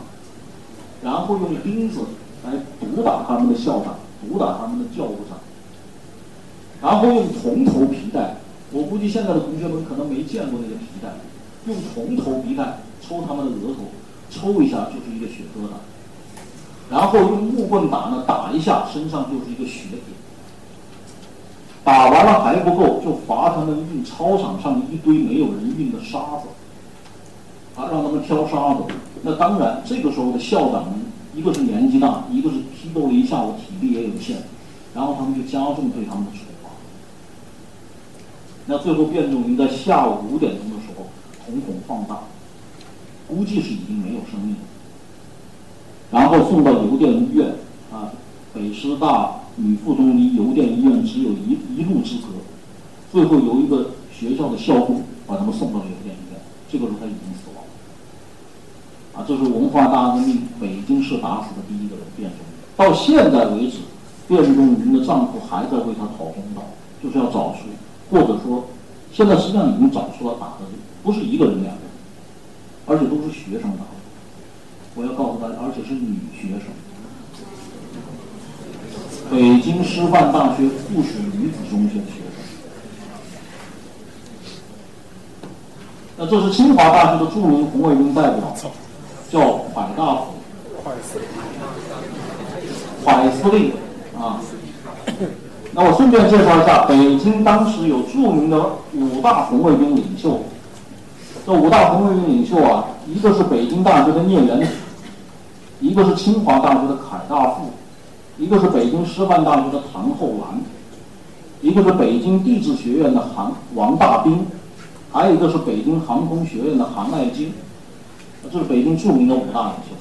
然后用钉子来毒打他们的校长，毒打他们的教务长，然后用铜头皮带，我估计现在的同学们可能没见过那个皮带，用铜头皮带抽他们的额头，抽一下就是一个血疙瘩，然后用木棍打呢，打一下身上就是一个血点，打完了还不够，就罚他们运操场上一堆没有人运的沙子，啊，让他们挑沙子。那当然，这个时候的校长们，一个是年纪大，一个是批斗了一下午，体力也有限，然后他们就加重对他们的处。那最后，卞仲云在下午五点钟的时候，瞳孔放大，估计是已经没有生命了。然后送到邮电医院，啊，北师大、女附中离邮电医院只有一一路之隔，最后由一个学校的校工把他们送到了邮电医院，这个时候他已经死亡。啊，这是文化大革命北京市打死的第一个人卞仲云，到现在为止，卞仲云的丈夫还在为他讨公道，就是要找出，或者说，现在实际上已经找出了打的不是一个人两个人，而且都是学生打的。我要告诉大家，而且是女学生。北京师范大学附属女子中学的学生。那这是清华大学的著名红卫兵代表，叫蒯大辅。蒯司令啊。那我顺便介绍一下，北京当时有著名的五大红卫兵领袖。这五大红卫兵领袖啊，一个是北京大学的聂元，一个是清华大学的凯大富。一个是北京师范大学的唐厚兰，一个是北京地质学院的韩王大兵，还有一个是北京航空学院的韩爱京，这是北京著名的五大领袖。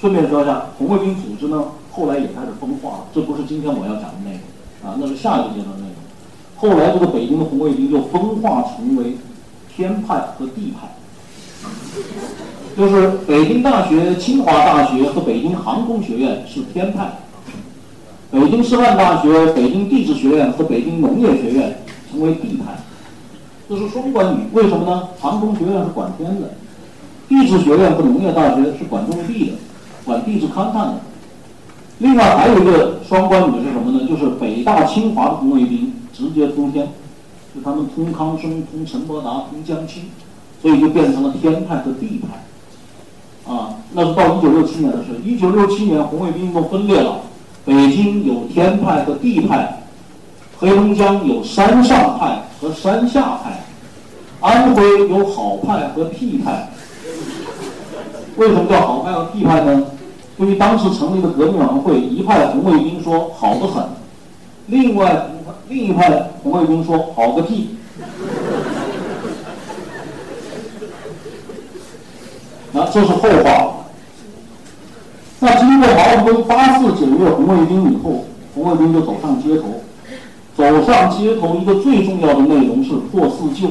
顺便说一下，红卫兵组织呢，后来也开始分化了，这不是今天我要讲的内容啊，那是下一个阶段内容。后来这个北京的红卫兵就分化成为天派和地派。就是北京大学、清华大学和北京航空学院是天派，北京师范大学、北京地质学院和北京农业学院成为地派，这是双管语。为什么呢？航空学院是管天的，地质学院和农业大学是管种地的，管地质勘探的。另外还有一个双关语是什么呢？就是北大、清华的红卫兵直接通天，就他们通康生、通陈伯达、通江青，所以就变成了天派和地派。啊，那是到一九六七年的事。一九六七年，红卫兵运动分裂了，北京有天派和地派，黑龙江有山上派和山下派，安徽有好派和屁派。为什么叫好派和屁派呢？因为当时成立的革命委员会，一派红卫兵说好得很，另外另一派红卫兵说好个屁。那这是后话。那经过毛泽东八四九月红卫兵以后，红卫兵就走上街头。走上街头，一个最重要的内容是破四旧。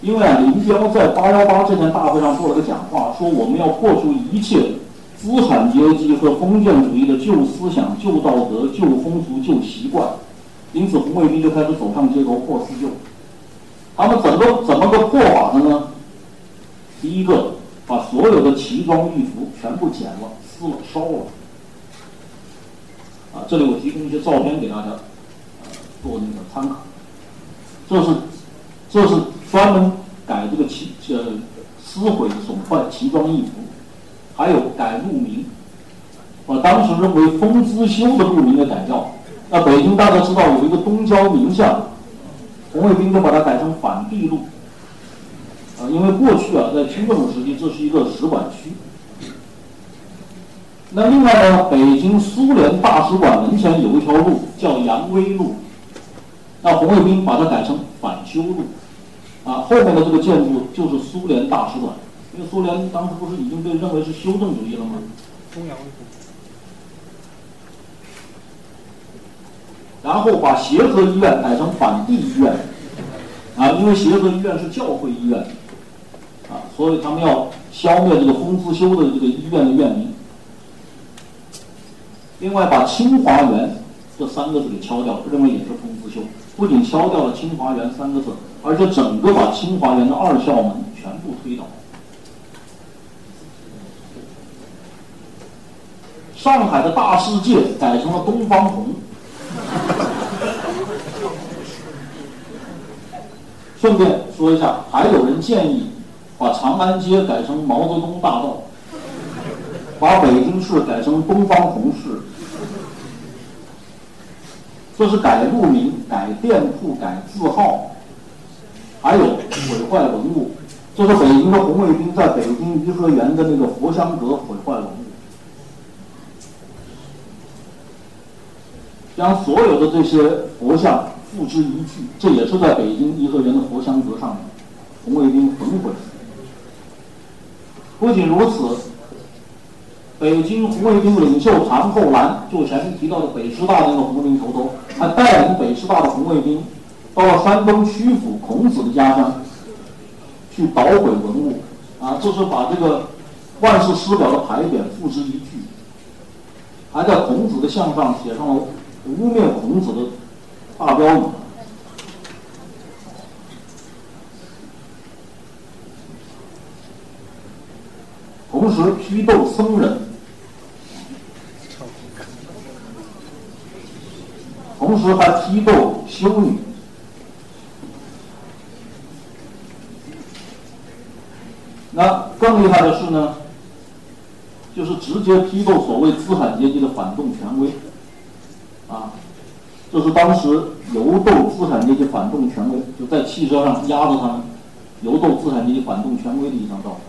因为啊，林彪在八幺八这天大会上做了个讲话，说我们要破除一切资产阶级和封建主义的旧思想、旧道德、旧风俗、旧习惯。因此，红卫兵就开始走上街头破四旧。他们怎么怎么个破法的呢？第一个，把所有的奇装异服全部剪了、撕了、烧了。啊，这里我提供一些照片给大家，做那个参考。这是，这是专门改这个奇呃撕毁损坏奇装异服，还有改路名，把当时认为封资修的路名给改掉。那北京大家知道有一个东郊名巷，红卫兵就把它改成反帝路。啊，因为过去啊，在清政府时期，这是一个使馆区。那另外呢，北京苏联大使馆门前有一条路叫扬威路，那红卫兵把它改成反修路，啊，后面的这个建筑就是苏联大使馆，因为苏联当时不是已经被认为是修正主义了吗？中央然后把协和医院改成反帝医院，啊，因为协和医院是教会医院。啊，所以他们要消灭这个封自修的这个医院的院名。另外，把清华园这三个字给敲掉，认为也是封自修。不仅敲掉了清华园三个字，而且整个把清华园的二校门全部推倒。上海的大世界改成了东方红。顺便说一下，还有人建议。把长安街改成毛泽东大道，把北京市改成东方红市，这是改路名、改店铺、改字号，还有毁坏文物。这是北京的红卫兵在北京颐和园的那个佛香阁毁坏文物，将所有的这些佛像付之一炬。这也是在北京颐和园的佛香阁上面，红卫兵焚毁。不仅如此，北京红卫兵领袖谭厚兰，就前面提到的北师大的那个红卫兵头头，他带领北师大的红卫兵，到了山东曲阜孔子的家乡，去捣毁文物，啊，这是把这个万世师表的牌匾付之一炬，还在孔子的像上写上了污蔑孔子的大标语。同时批斗僧人，同时还批斗修女。那更厉害的是呢，就是直接批斗所谓资产阶级的反动权威，啊，这是当时游斗资产阶级反动权威，就在汽车上压着他们，游斗资产阶级反动权威的一张照片。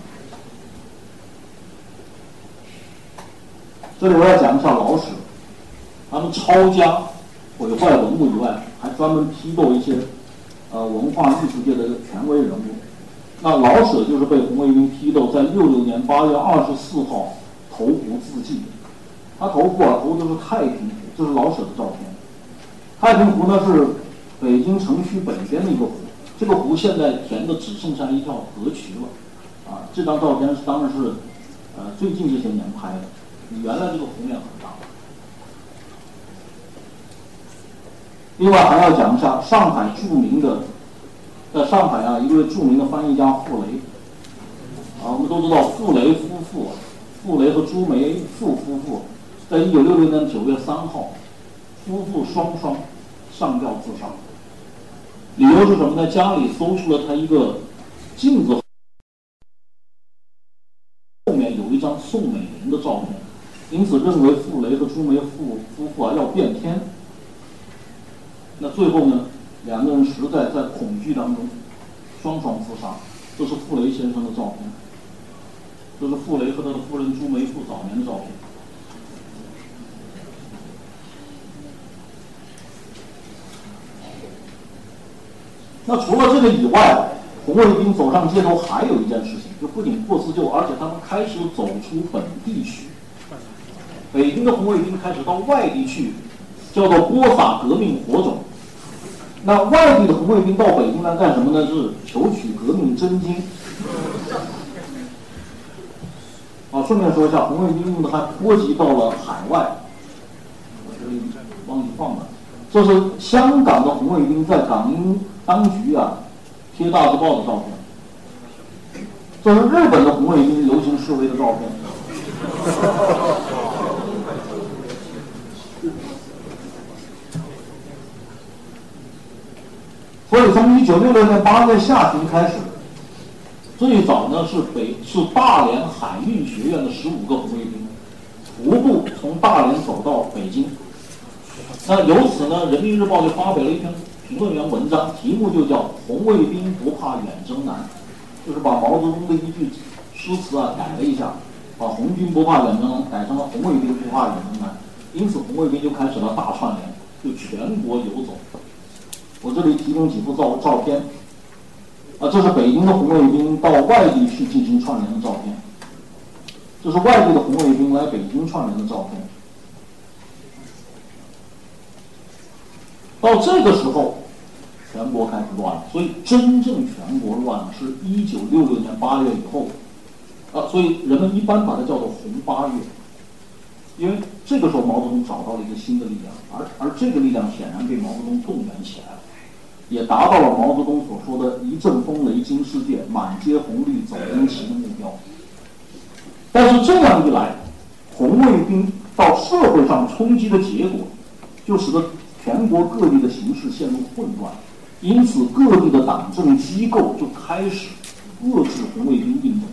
这里我要讲一下老舍，他们抄家、毁坏文物以外，还专门批斗一些呃文化艺术界的权威人物。那老舍就是被红卫兵批斗，在六六年八月二十四号投湖自尽。他投湖啊，投的是太平湖，这是老舍的照片。太平湖呢是北京城区北边的一个湖，这个湖现在填的只剩下一条河渠了。啊，这张照片是当然是呃最近这些年拍的。原来这个湖面很大。另外还要讲一下上海著名的，在上海啊，一位著名的翻译家傅雷。啊，我们都知道傅雷夫妇，傅雷和朱梅馥夫妇，在一九六六年九月三号，夫妇双双上吊自杀。理由是什么呢？家里搜出了他一个镜子后面有一张宋美龄的照片。因此认为傅雷和朱梅夫夫妇啊要变天，那最后呢，两个人实在在恐惧当中，双双自杀。这是傅雷先生的照片，这是傅雷和他的夫人朱梅馥早年的照片。那除了这个以外，红卫兵走上街头还有一件事情，就不仅破自旧，而且他们开始走出本地去。北京的红卫兵开始到外地去，叫做播撒革命火种。那外地的红卫兵到北京来干什么呢？是求取革命真经。啊，顺便说一下，红卫兵用的还波及到了海外。我这里忘记放了，这是香港的红卫兵在港英当局啊贴大字报的照片。这是日本的红卫兵游行示威的照片。所以从一九六六年八月下旬开始，最早呢是北是大连海运学院的十五个红卫兵，徒步从大连走到北京。那由此呢，《人民日报》就发表了一篇评论员文章，题目就叫“红卫兵不怕远征难”，就是把毛泽东的一句诗词啊改了一下，把“红军不怕远征难”改成了“红卫兵不怕远征难”。因此，红卫兵就开始了大串联，就全国游走。我这里提供几幅照照片，啊，这是北京的红卫兵到外地去进行串联的照片，这是外地的红卫兵来北京串联的照片。到这个时候，全国开始乱了。所以真正全国乱，是一九六六年八月以后，啊，所以人们一般把它叫做红八月，因为这个时候毛泽东找到了一个新的力量，而而这个力量显然被毛泽东动员起来了。也达到了毛泽东所说的一阵风雷惊世界，满街红绿走红旗的目标。但是这样一来，红卫兵到社会上冲击的结果，就使得全国各地的形势陷入混乱。因此，各地的党政机构就开始遏制红卫兵运动，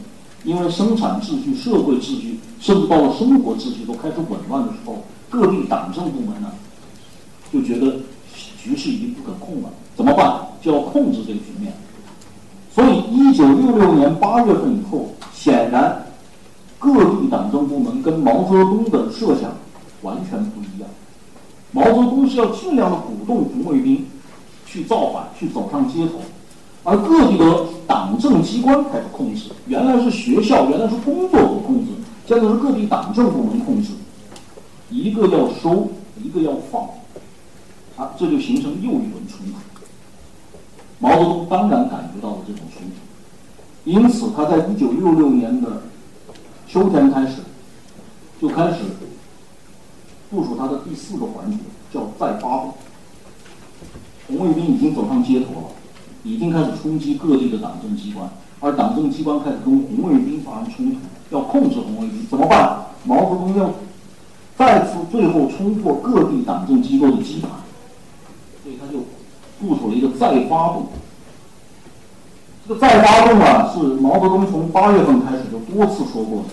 因为生产秩序、社会秩序，甚至到了生活秩序都开始紊乱的时候，各地党政部门呢，就觉得局势已经不可控了。怎么办？就要控制这个局面。所以，一九六六年八月份以后，显然各地党政部门跟毛泽东的设想完全不一样。毛泽东是要尽量的鼓动红卫兵去造反，去走上街头，而各地的党政机关开始控制。原来是学校，原来是工作所控制，现在是各地党政部门控制，一个要收，一个要放，啊，这就形成又一轮冲突。毛泽东当然感觉到了这种冲突，因此他在一九六六年的秋天开始，就开始部署他的第四个环节，叫再发动。红卫兵已经走上街头了，已经开始冲击各地的党政机关，而党政机关开始跟红卫兵发生冲突，要控制红卫兵，怎么办？毛泽东要再次最后冲破各地党政机构的基盘，所以他就部署了一个再发动。这个再发动啊，是毛泽东从八月份开始就多次说过的。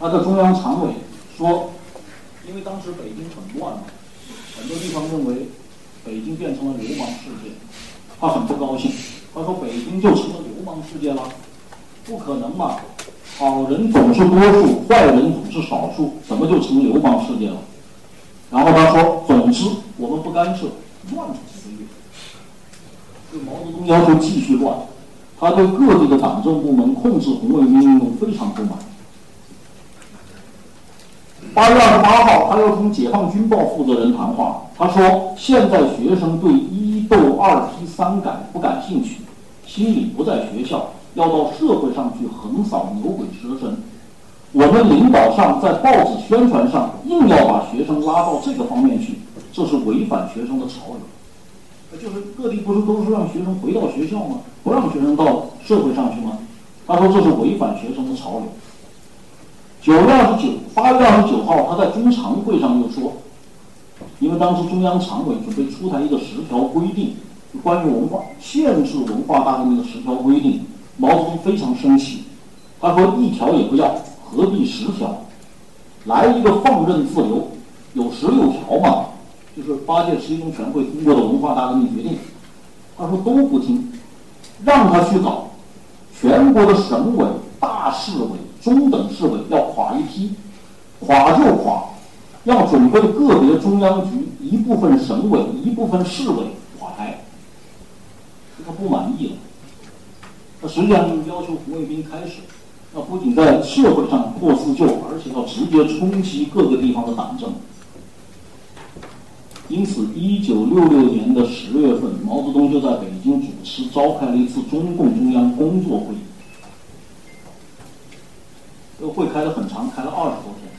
他在中央常委说，因为当时北京很乱嘛，很多地方认为。北京变成了流氓世界，他很不高兴。他说：“北京就成了流氓世界了，不可能嘛！好人总是多数，坏人总是少数，怎么就成流氓世界了？”然后他说：“总之，我们不干涉，乱出几个月。”对毛泽东要求继续乱，他对各地的党政部门控制红卫兵运动非常不满。八月二十八号，他又同《解放军报》负责人谈话。他说：“现在学生对一斗二批三改不感兴趣，心里不在学校，要到社会上去横扫牛鬼蛇神。我们领导上在报纸宣传上硬要把学生拉到这个方面去，这是违反学生的潮流。就是各地不是都是让学生回到学校吗？不让学生到社会上去吗？他说这是违反学生的潮流。”九月二十九，八月二十九号，他在中常会上又说，因为当时中央常委准备出台一个十条规定，关于文化限制文化大革命的十条规定，毛泽东非常生气，他说一条也不要，何必十条？来一个放任自流，有十六条嘛，就是八届十一中全会通过的文化大革命决定，他说都不听，让他去搞，全国的省委、大市委。中等市委要垮一批，垮就垮，要准备个别中央局、一部分省委、一部分市委垮台。他不满意了，那实际上就要求红卫兵开始，那不仅在社会上破四旧，而且要直接冲击各个地方的党政。因此，一九六六年的十月份，毛泽东就在北京主持召开了一次中共中央工作会议。这个会开得很长，开了二十多天。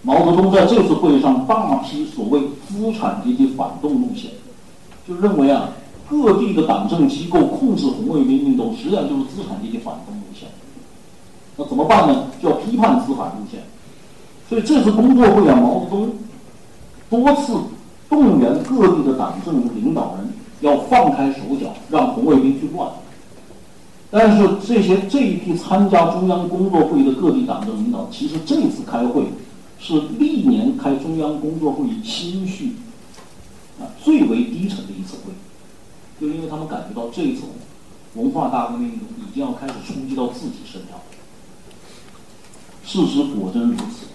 毛泽东在这次会议上大批所谓资产阶级反动路线，就认为啊，各地的党政机构控制红卫兵运动，实际上就是资产阶级反动路线。那怎么办呢？就要批判资反路线。所以这次工作会啊，毛泽东多次动员各地的党政领导人要放开手脚，让红卫兵去乱。但是这些这一批参加中央工作会议的各地党政领导，其实这次开会是历年开中央工作会议心绪啊最为低沉的一次会，就因为他们感觉到这一次文化大革命运动已经要开始冲击到自己身上。事实果真如此。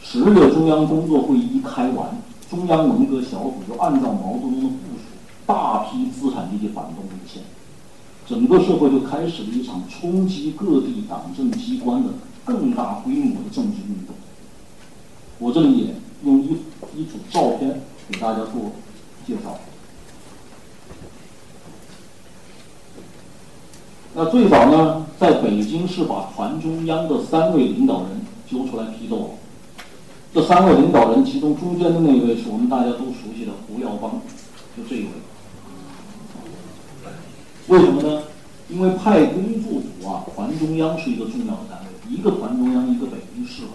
十月中央工作会议一开完，中央文革小组就按照毛泽东的部署，大批资产阶级反动路线。整个社会就开始了一场冲击各地党政机关的更大规模的政治运动。我这里也用一一组照片给大家做介绍。那最早呢，在北京是把团中央的三位领导人揪出来批斗。这三位领导人，其中中间的那位是我们大家都熟悉的胡耀邦，就这一位。为什么呢？因为派工作组啊，团中央是一个重要的单位，一个团中央，一个北京市委，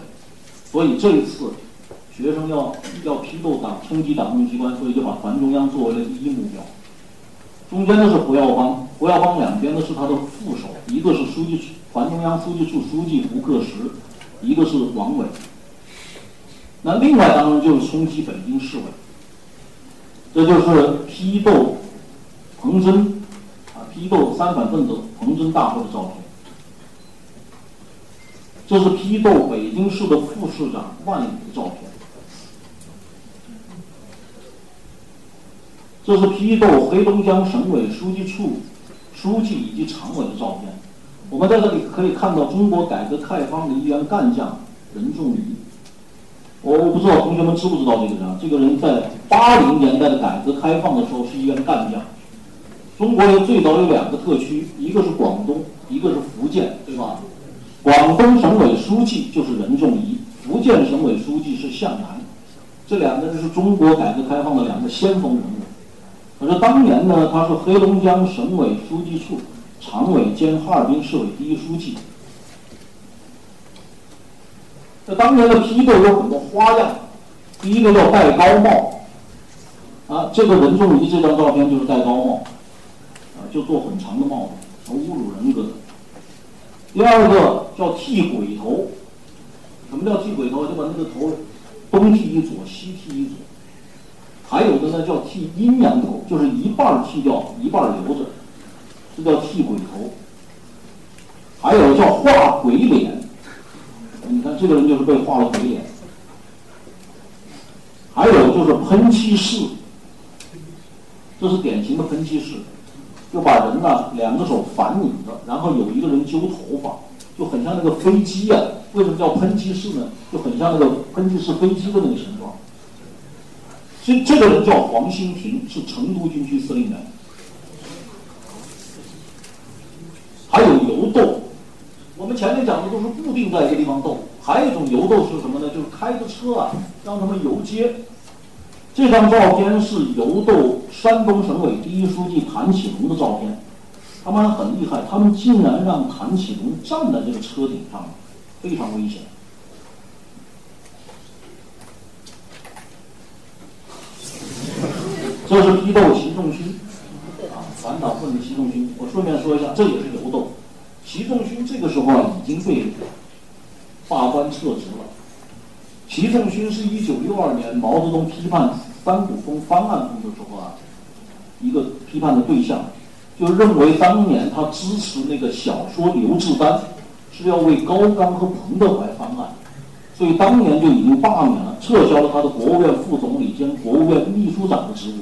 所以这一次学生要要批斗党、冲击党政机关，所以就把团中央作为了第一目标。中间的是胡耀邦，胡耀邦两边的是他的副手，一个是书记处团中央书记处书记胡克时，一个是王伟。那另外当然就是冲击北京市委，这就是批斗彭真。批斗三反分子彭真大会的照片，这是批斗北京市的副市长万里的照片，这是批斗黑龙江省委书记处书记以及常委的照片，我们在这里可以看到中国改革开放的一员干将任仲夷。我我不知道同学们知不知道这个人啊？这个人在八零年代的改革开放的时候是一员干将。中国有最早有两个特区，一个是广东，一个是福建，对吧？广东省委书记就是任仲夷，福建省委书记是向南，这两个人是中国改革开放的两个先锋人物。可是当年呢，他是黑龙江省委书记处常委兼哈尔滨市委第一书记。那当年的批斗有很多花样，第一个叫戴高帽，啊，这个任仲夷这张照片就是戴高帽，就做很长的帽子，很侮辱人格。第二个叫剃鬼头，什么叫剃鬼头？就把那个头东剃一撮，西剃一撮。还有的呢叫剃阴阳头，就是一半剃掉，一半留着，这叫剃鬼头。还有叫画鬼脸。你看这个人就是被画了鬼脸，还有就是喷漆式，这是典型的喷漆式，就把人呢两个手反拧着，然后有一个人揪头发，就很像那个飞机呀。为什么叫喷气式呢？就很像那个喷气式飞机的那个形状。所以这个人叫黄兴平，是成都军区司令员。还有游斗。我们前面讲的都是固定在一个地方斗，还有一种游斗是什么呢？就是开着车啊，让他们游街。这张照片是游斗山东省委第一书记谭启龙的照片，他们很厉害，他们竟然让谭启龙站在这个车顶上，非常危险。这是批斗习仲勋，啊，反党分子习仲勋。我顺便说一下，这也是游斗。习仲勋这个时候啊已经被罢官撤职了。习仲勋是一九六二年毛泽东批判三股风方案中的时候啊，一个批判的对象，就认为当年他支持那个小说《刘志丹》是要为高岗和彭德怀翻案，所以当年就已经罢免了，撤销了他的国务院副总理兼国务院秘书长的职务。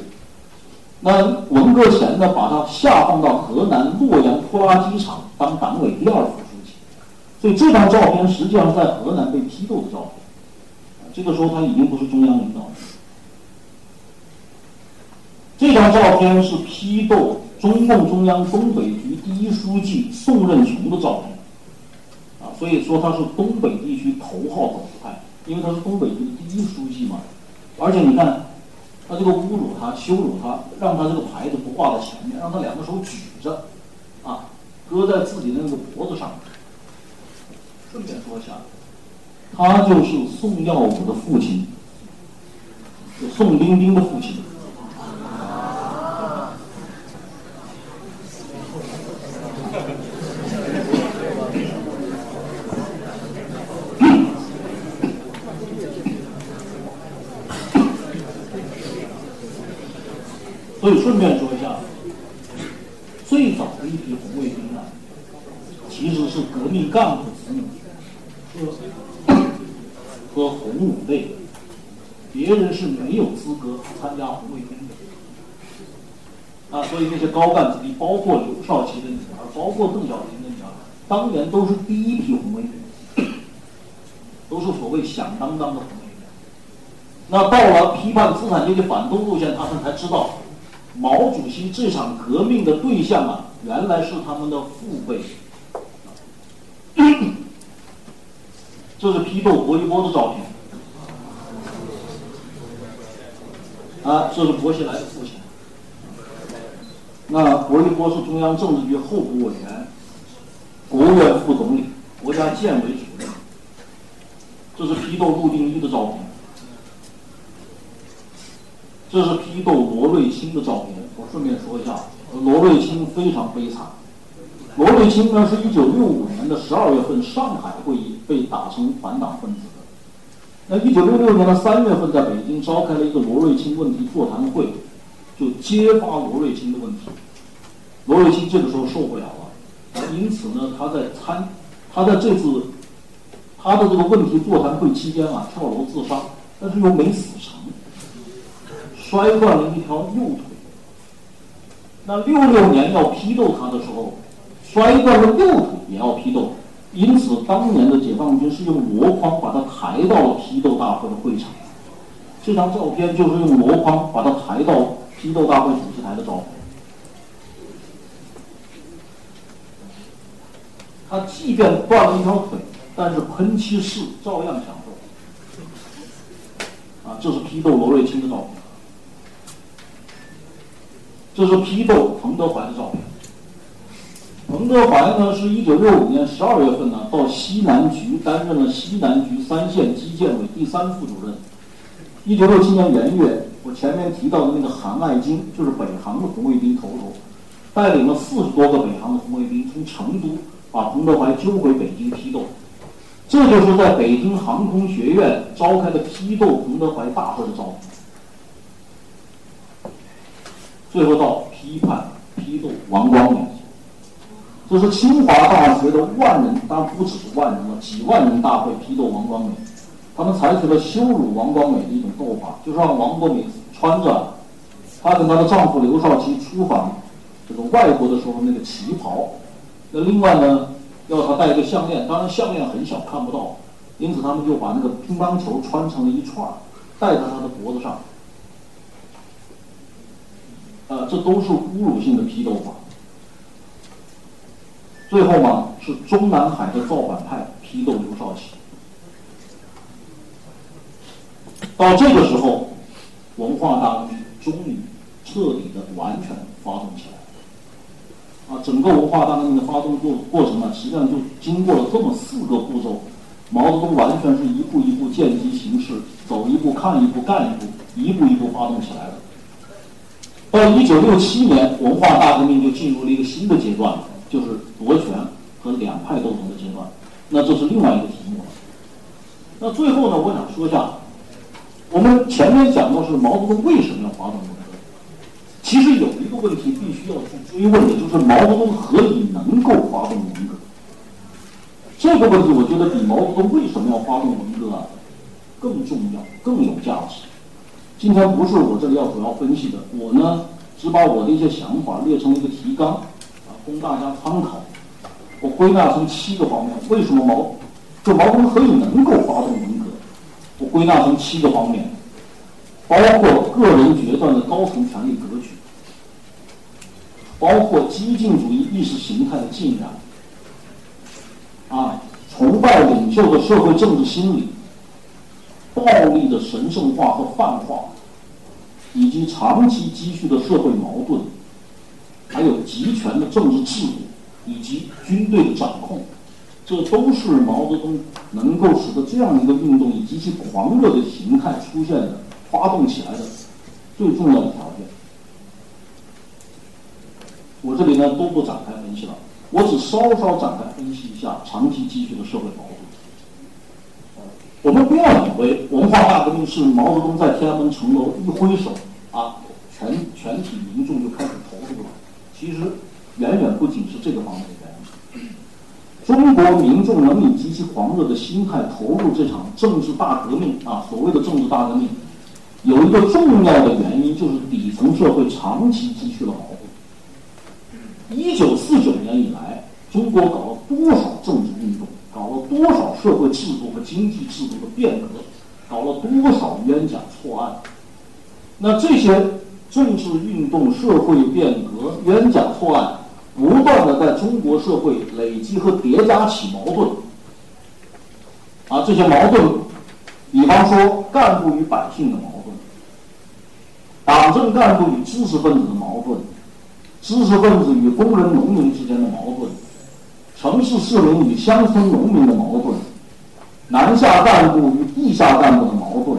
那文革前呢，把他下放到河南洛阳拖拉机厂当党委第二副书记，所以这张照片实际上是在河南被批斗的照片。这个时候他已经不是中央领导了。这张照片是批斗中共中央东北局第一书记宋任穷的照片，啊，所以说他是东北地区头号走资派，因为他是东北局的第一书记嘛，而且你看。他这个侮辱他、羞辱他，让他这个牌子不挂在前面，让他两个手举着，啊，搁在自己的那个脖子上。顺便说一下，他就是宋耀武的父亲，宋丁丁的父亲。所以顺便说一下，最早的一批红卫兵呢，其实是革命干部子女是和红五类，别人是没有资格参加红卫兵的。啊，所以那些高干子弟，包括刘少奇的女儿，包括邓小平的女儿，当年都是第一批红卫兵，都是所谓响当当的红卫兵。那到了批判资产阶级反动路线，他们才知道。毛主席这场革命的对象啊，原来是他们的父辈。这是批斗薄一波的照片。啊，这是薄熙来的父亲。那薄一波是中央政治局候补委员，国务院副总理，国家建委主任。这是批斗陆定一的照片。这是批斗罗瑞卿的照片。我顺便说一下，罗瑞卿非常悲惨。罗瑞卿呢，是一九六五年的十二月份上海会议被打成反党分子的。那一九六六年的三月份，在北京召开了一个罗瑞卿问题座谈会，就揭发罗瑞卿的问题。罗瑞卿这个时候受不了了，因此呢，他在参，他在这次他的这个问题座谈会期间啊，跳楼自杀，但是又没死成。摔断了一条右腿。那六六年要批斗他的时候，摔断了右腿也要批斗。因此，当年的解放军是用箩筐把他抬到了批斗大会的会场。这张照片就是用箩筐把他抬到批斗大会主席台的照片。他即便断了一条腿，但是喷漆室照样享受。啊，这是批斗罗瑞卿的照片。这是批斗彭德怀的照片。彭德怀呢，是一九六五年十二月份呢，到西南局担任了西南局三线基建委第三副主任。一九六七年元月，我前面提到的那个韩爱金，就是北航的红卫兵头头，带领了四十多个北航的红卫兵，从成都把彭德怀揪回北京批斗。这就是在北京航空学院召开的批斗彭德怀大会的照片。最后到批判批斗王光美。这是清华大学的万人，当然不只是万人了，几万人大会批斗王光美。他们采取了羞辱王光美的一种斗法，就是让王光美穿着她跟她的丈夫刘少奇出访这个外国的时候那个旗袍。那另外呢，要她戴一个项链，当然项链很小看不到，因此他们就把那个乒乓球穿成了一串，戴在她的脖子上。呃，这都是侮辱性的批斗法。最后嘛，是中南海的造反派批斗刘少奇。到这个时候，文化大革命终于彻底的完全发动起来。啊，整个文化大革命的发动过过程呢，实际上就经过了这么四个步骤。毛泽东完全是一步一步见机行事，走一步看一步干一步，一步一步发动起来的。到一九六七年，文化大革命就进入了一个新的阶段了。就是夺权和两派斗争的阶段，那这是另外一个题目了。那最后呢，我想说一下，我们前面讲到是毛泽东为什么要发动文革，其实有一个问题必须要去追问的，就是毛泽东何以能够发动文革？这个问题，我觉得比毛泽东为什么要发动文革更重要、更有价值。今天不是我这里要主要分析的，我呢只把我的一些想法列成了一个提纲。供大家参考，我归纳成七个方面。为什么毛，就毛泽东可以能够发动文革？我归纳成七个方面，包括个人决断的高层权力格局，包括激进主义意识形态的浸染，啊，崇拜领袖的社会政治心理，暴力的神圣化和泛化，以及长期积蓄的社会矛盾。还有集权的政治制度，以及军队的掌控，这都是毛泽东能够使得这样一个运动以极其狂热的形态出现的、发动起来的最重要的条件。我这里呢都不展开分析了，我只稍稍展开分析一下长期积蓄的社会矛盾。我们不要以为文化大革命是毛泽东在天安门城楼一挥手啊，全全体民众就开始。其实，远远不仅是这个方面的原因。中国民众能以极其狂热的心态投入这场政治大革命啊，所谓的政治大革命，有一个重要的原因，就是底层社会长期积蓄了矛盾。一九四九年以来，中国搞了多少政治运动，搞了多少社会制度和经济制度的变革，搞了多少冤假错案？那这些。政治运动、社会变革、冤假错案，不断的在中国社会累积和叠加起矛盾。啊，这些矛盾，比方说干部与百姓的矛盾，党政干部与知识分子的矛盾，知识分子与工人、农民之间的矛盾，城市市民与乡村农民的矛盾，南下干部与地下干部的矛盾，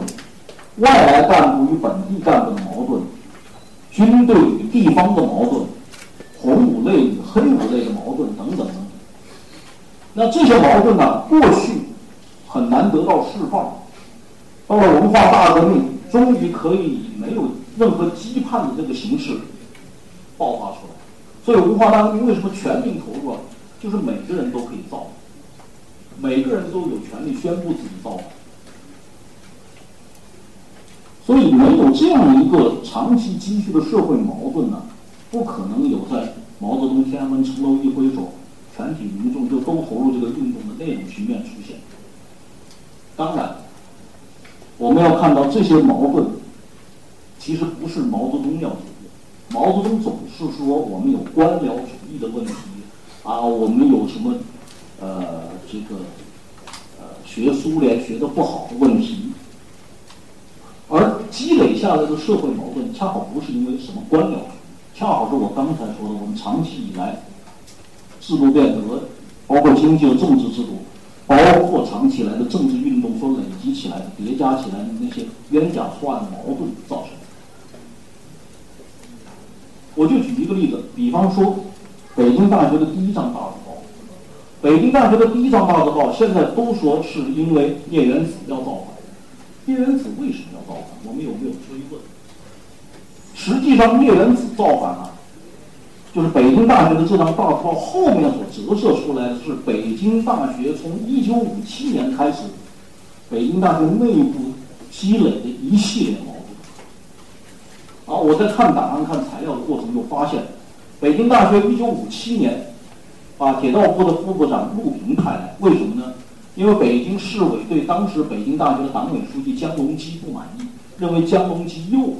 外来干部与本地干部的矛盾。军队与地方的矛盾，红五类与黑五类的矛盾等等等等。那这些矛盾呢，过去很难得到释放，到了文化大革命，终于可以以没有任何羁绊的这个形式爆发出来。所以文化大革命为什么全民投入啊？就是每个人都可以造，每个人都有权利宣布自己造。所以，没这样一个长期积蓄的社会矛盾呢，不可能有在毛泽东天安门城楼一挥手全体民众就都投入这个运动的那种局面出现。当然，我们要看到这些矛盾，其实不是毛泽东要解决。毛泽东总是说我们有官僚主义的问题啊，我们有什么呃这个呃学苏联学的不好的问题，而积累下来的社会矛盾，恰好不是因为什么官僚，恰好是我刚才说的，我们长期以来制度变革，包括经济和政治制度。包括长期以来的政治运动所累积起来、叠加起来的那些冤假错案矛盾造成的。我就举一个例子，比方说，北京大学的第一张大字报，北京大学的第一张大字报，现在都说是因为聂元子要造反。聂元子为什么要造反？我们有没有追问？实际上，聂元子造反啊。就是北京大学的这张大字报后面所折射出来的是北京大学从一九五七年开始，北京大学内部积累的一系列矛盾。啊，我在看档案、看材料的过程中发现，北京大学一九五七年把铁道部的副部长陆平派来，为什么呢？因为北京市委对当时北京大学的党委书记江龙基不满意，认为江龙基右，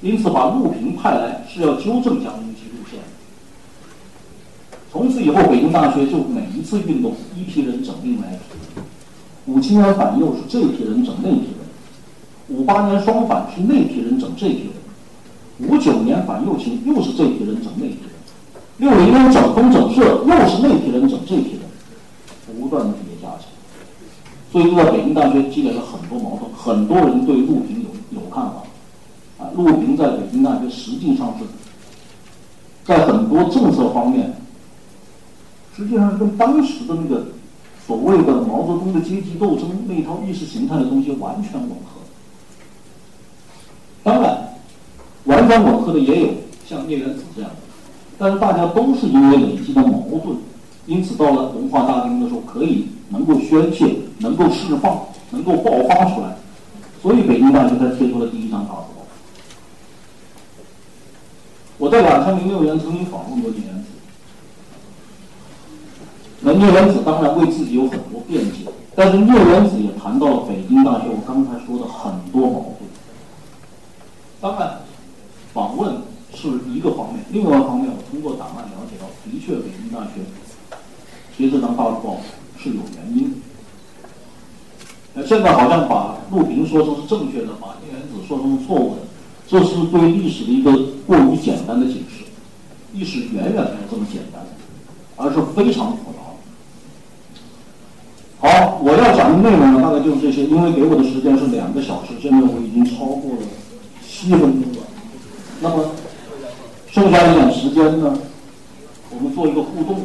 因此把陆平派来是要纠正江龙基路线。从此以后，北京大学就每一次运动，一批人整另外一批人。五七年反右是这批人整那批人，五八年双反是那批人整这批人，五九年反右倾又是这批人整那批人，六零年整风整社又是那批人整这批人，不断的所以就在北京大学积累了很多矛盾，很多人对陆平有有看法。啊，陆平在北京大学实际上是在很多政策方面。实际上跟当时的那个所谓的毛泽东的阶级斗争那套意识形态的东西完全吻合。当然，完全吻合的也有像聂元子这样的，但是大家都是因为累积的矛盾，因此到了文化大革命的时候可以能够宣泄、能够释放、能够爆发出来，所以北京大学才贴出了第一张大字报。我在两千零六年曾经访问过聂元子。那聂元子当然为自己有很多辩解，但是聂元子也谈到了北京大学我刚才说的很多矛盾。当然，访问是一个方面，另外一方面我通过档案了解到，的确北京大学贴这张大字报是有原因。那现在好像把陆平说成是正确的，把聂元子说成是错误的，这是对历史的一个过于简单的解释。历史远远没有这么简单，而是非常复杂。好，我要讲的内容呢，大概就是这些。因为给我的时间是两个小时，现在我已经超过了七分钟了。那么剩下一点时间呢，我们做一个互动。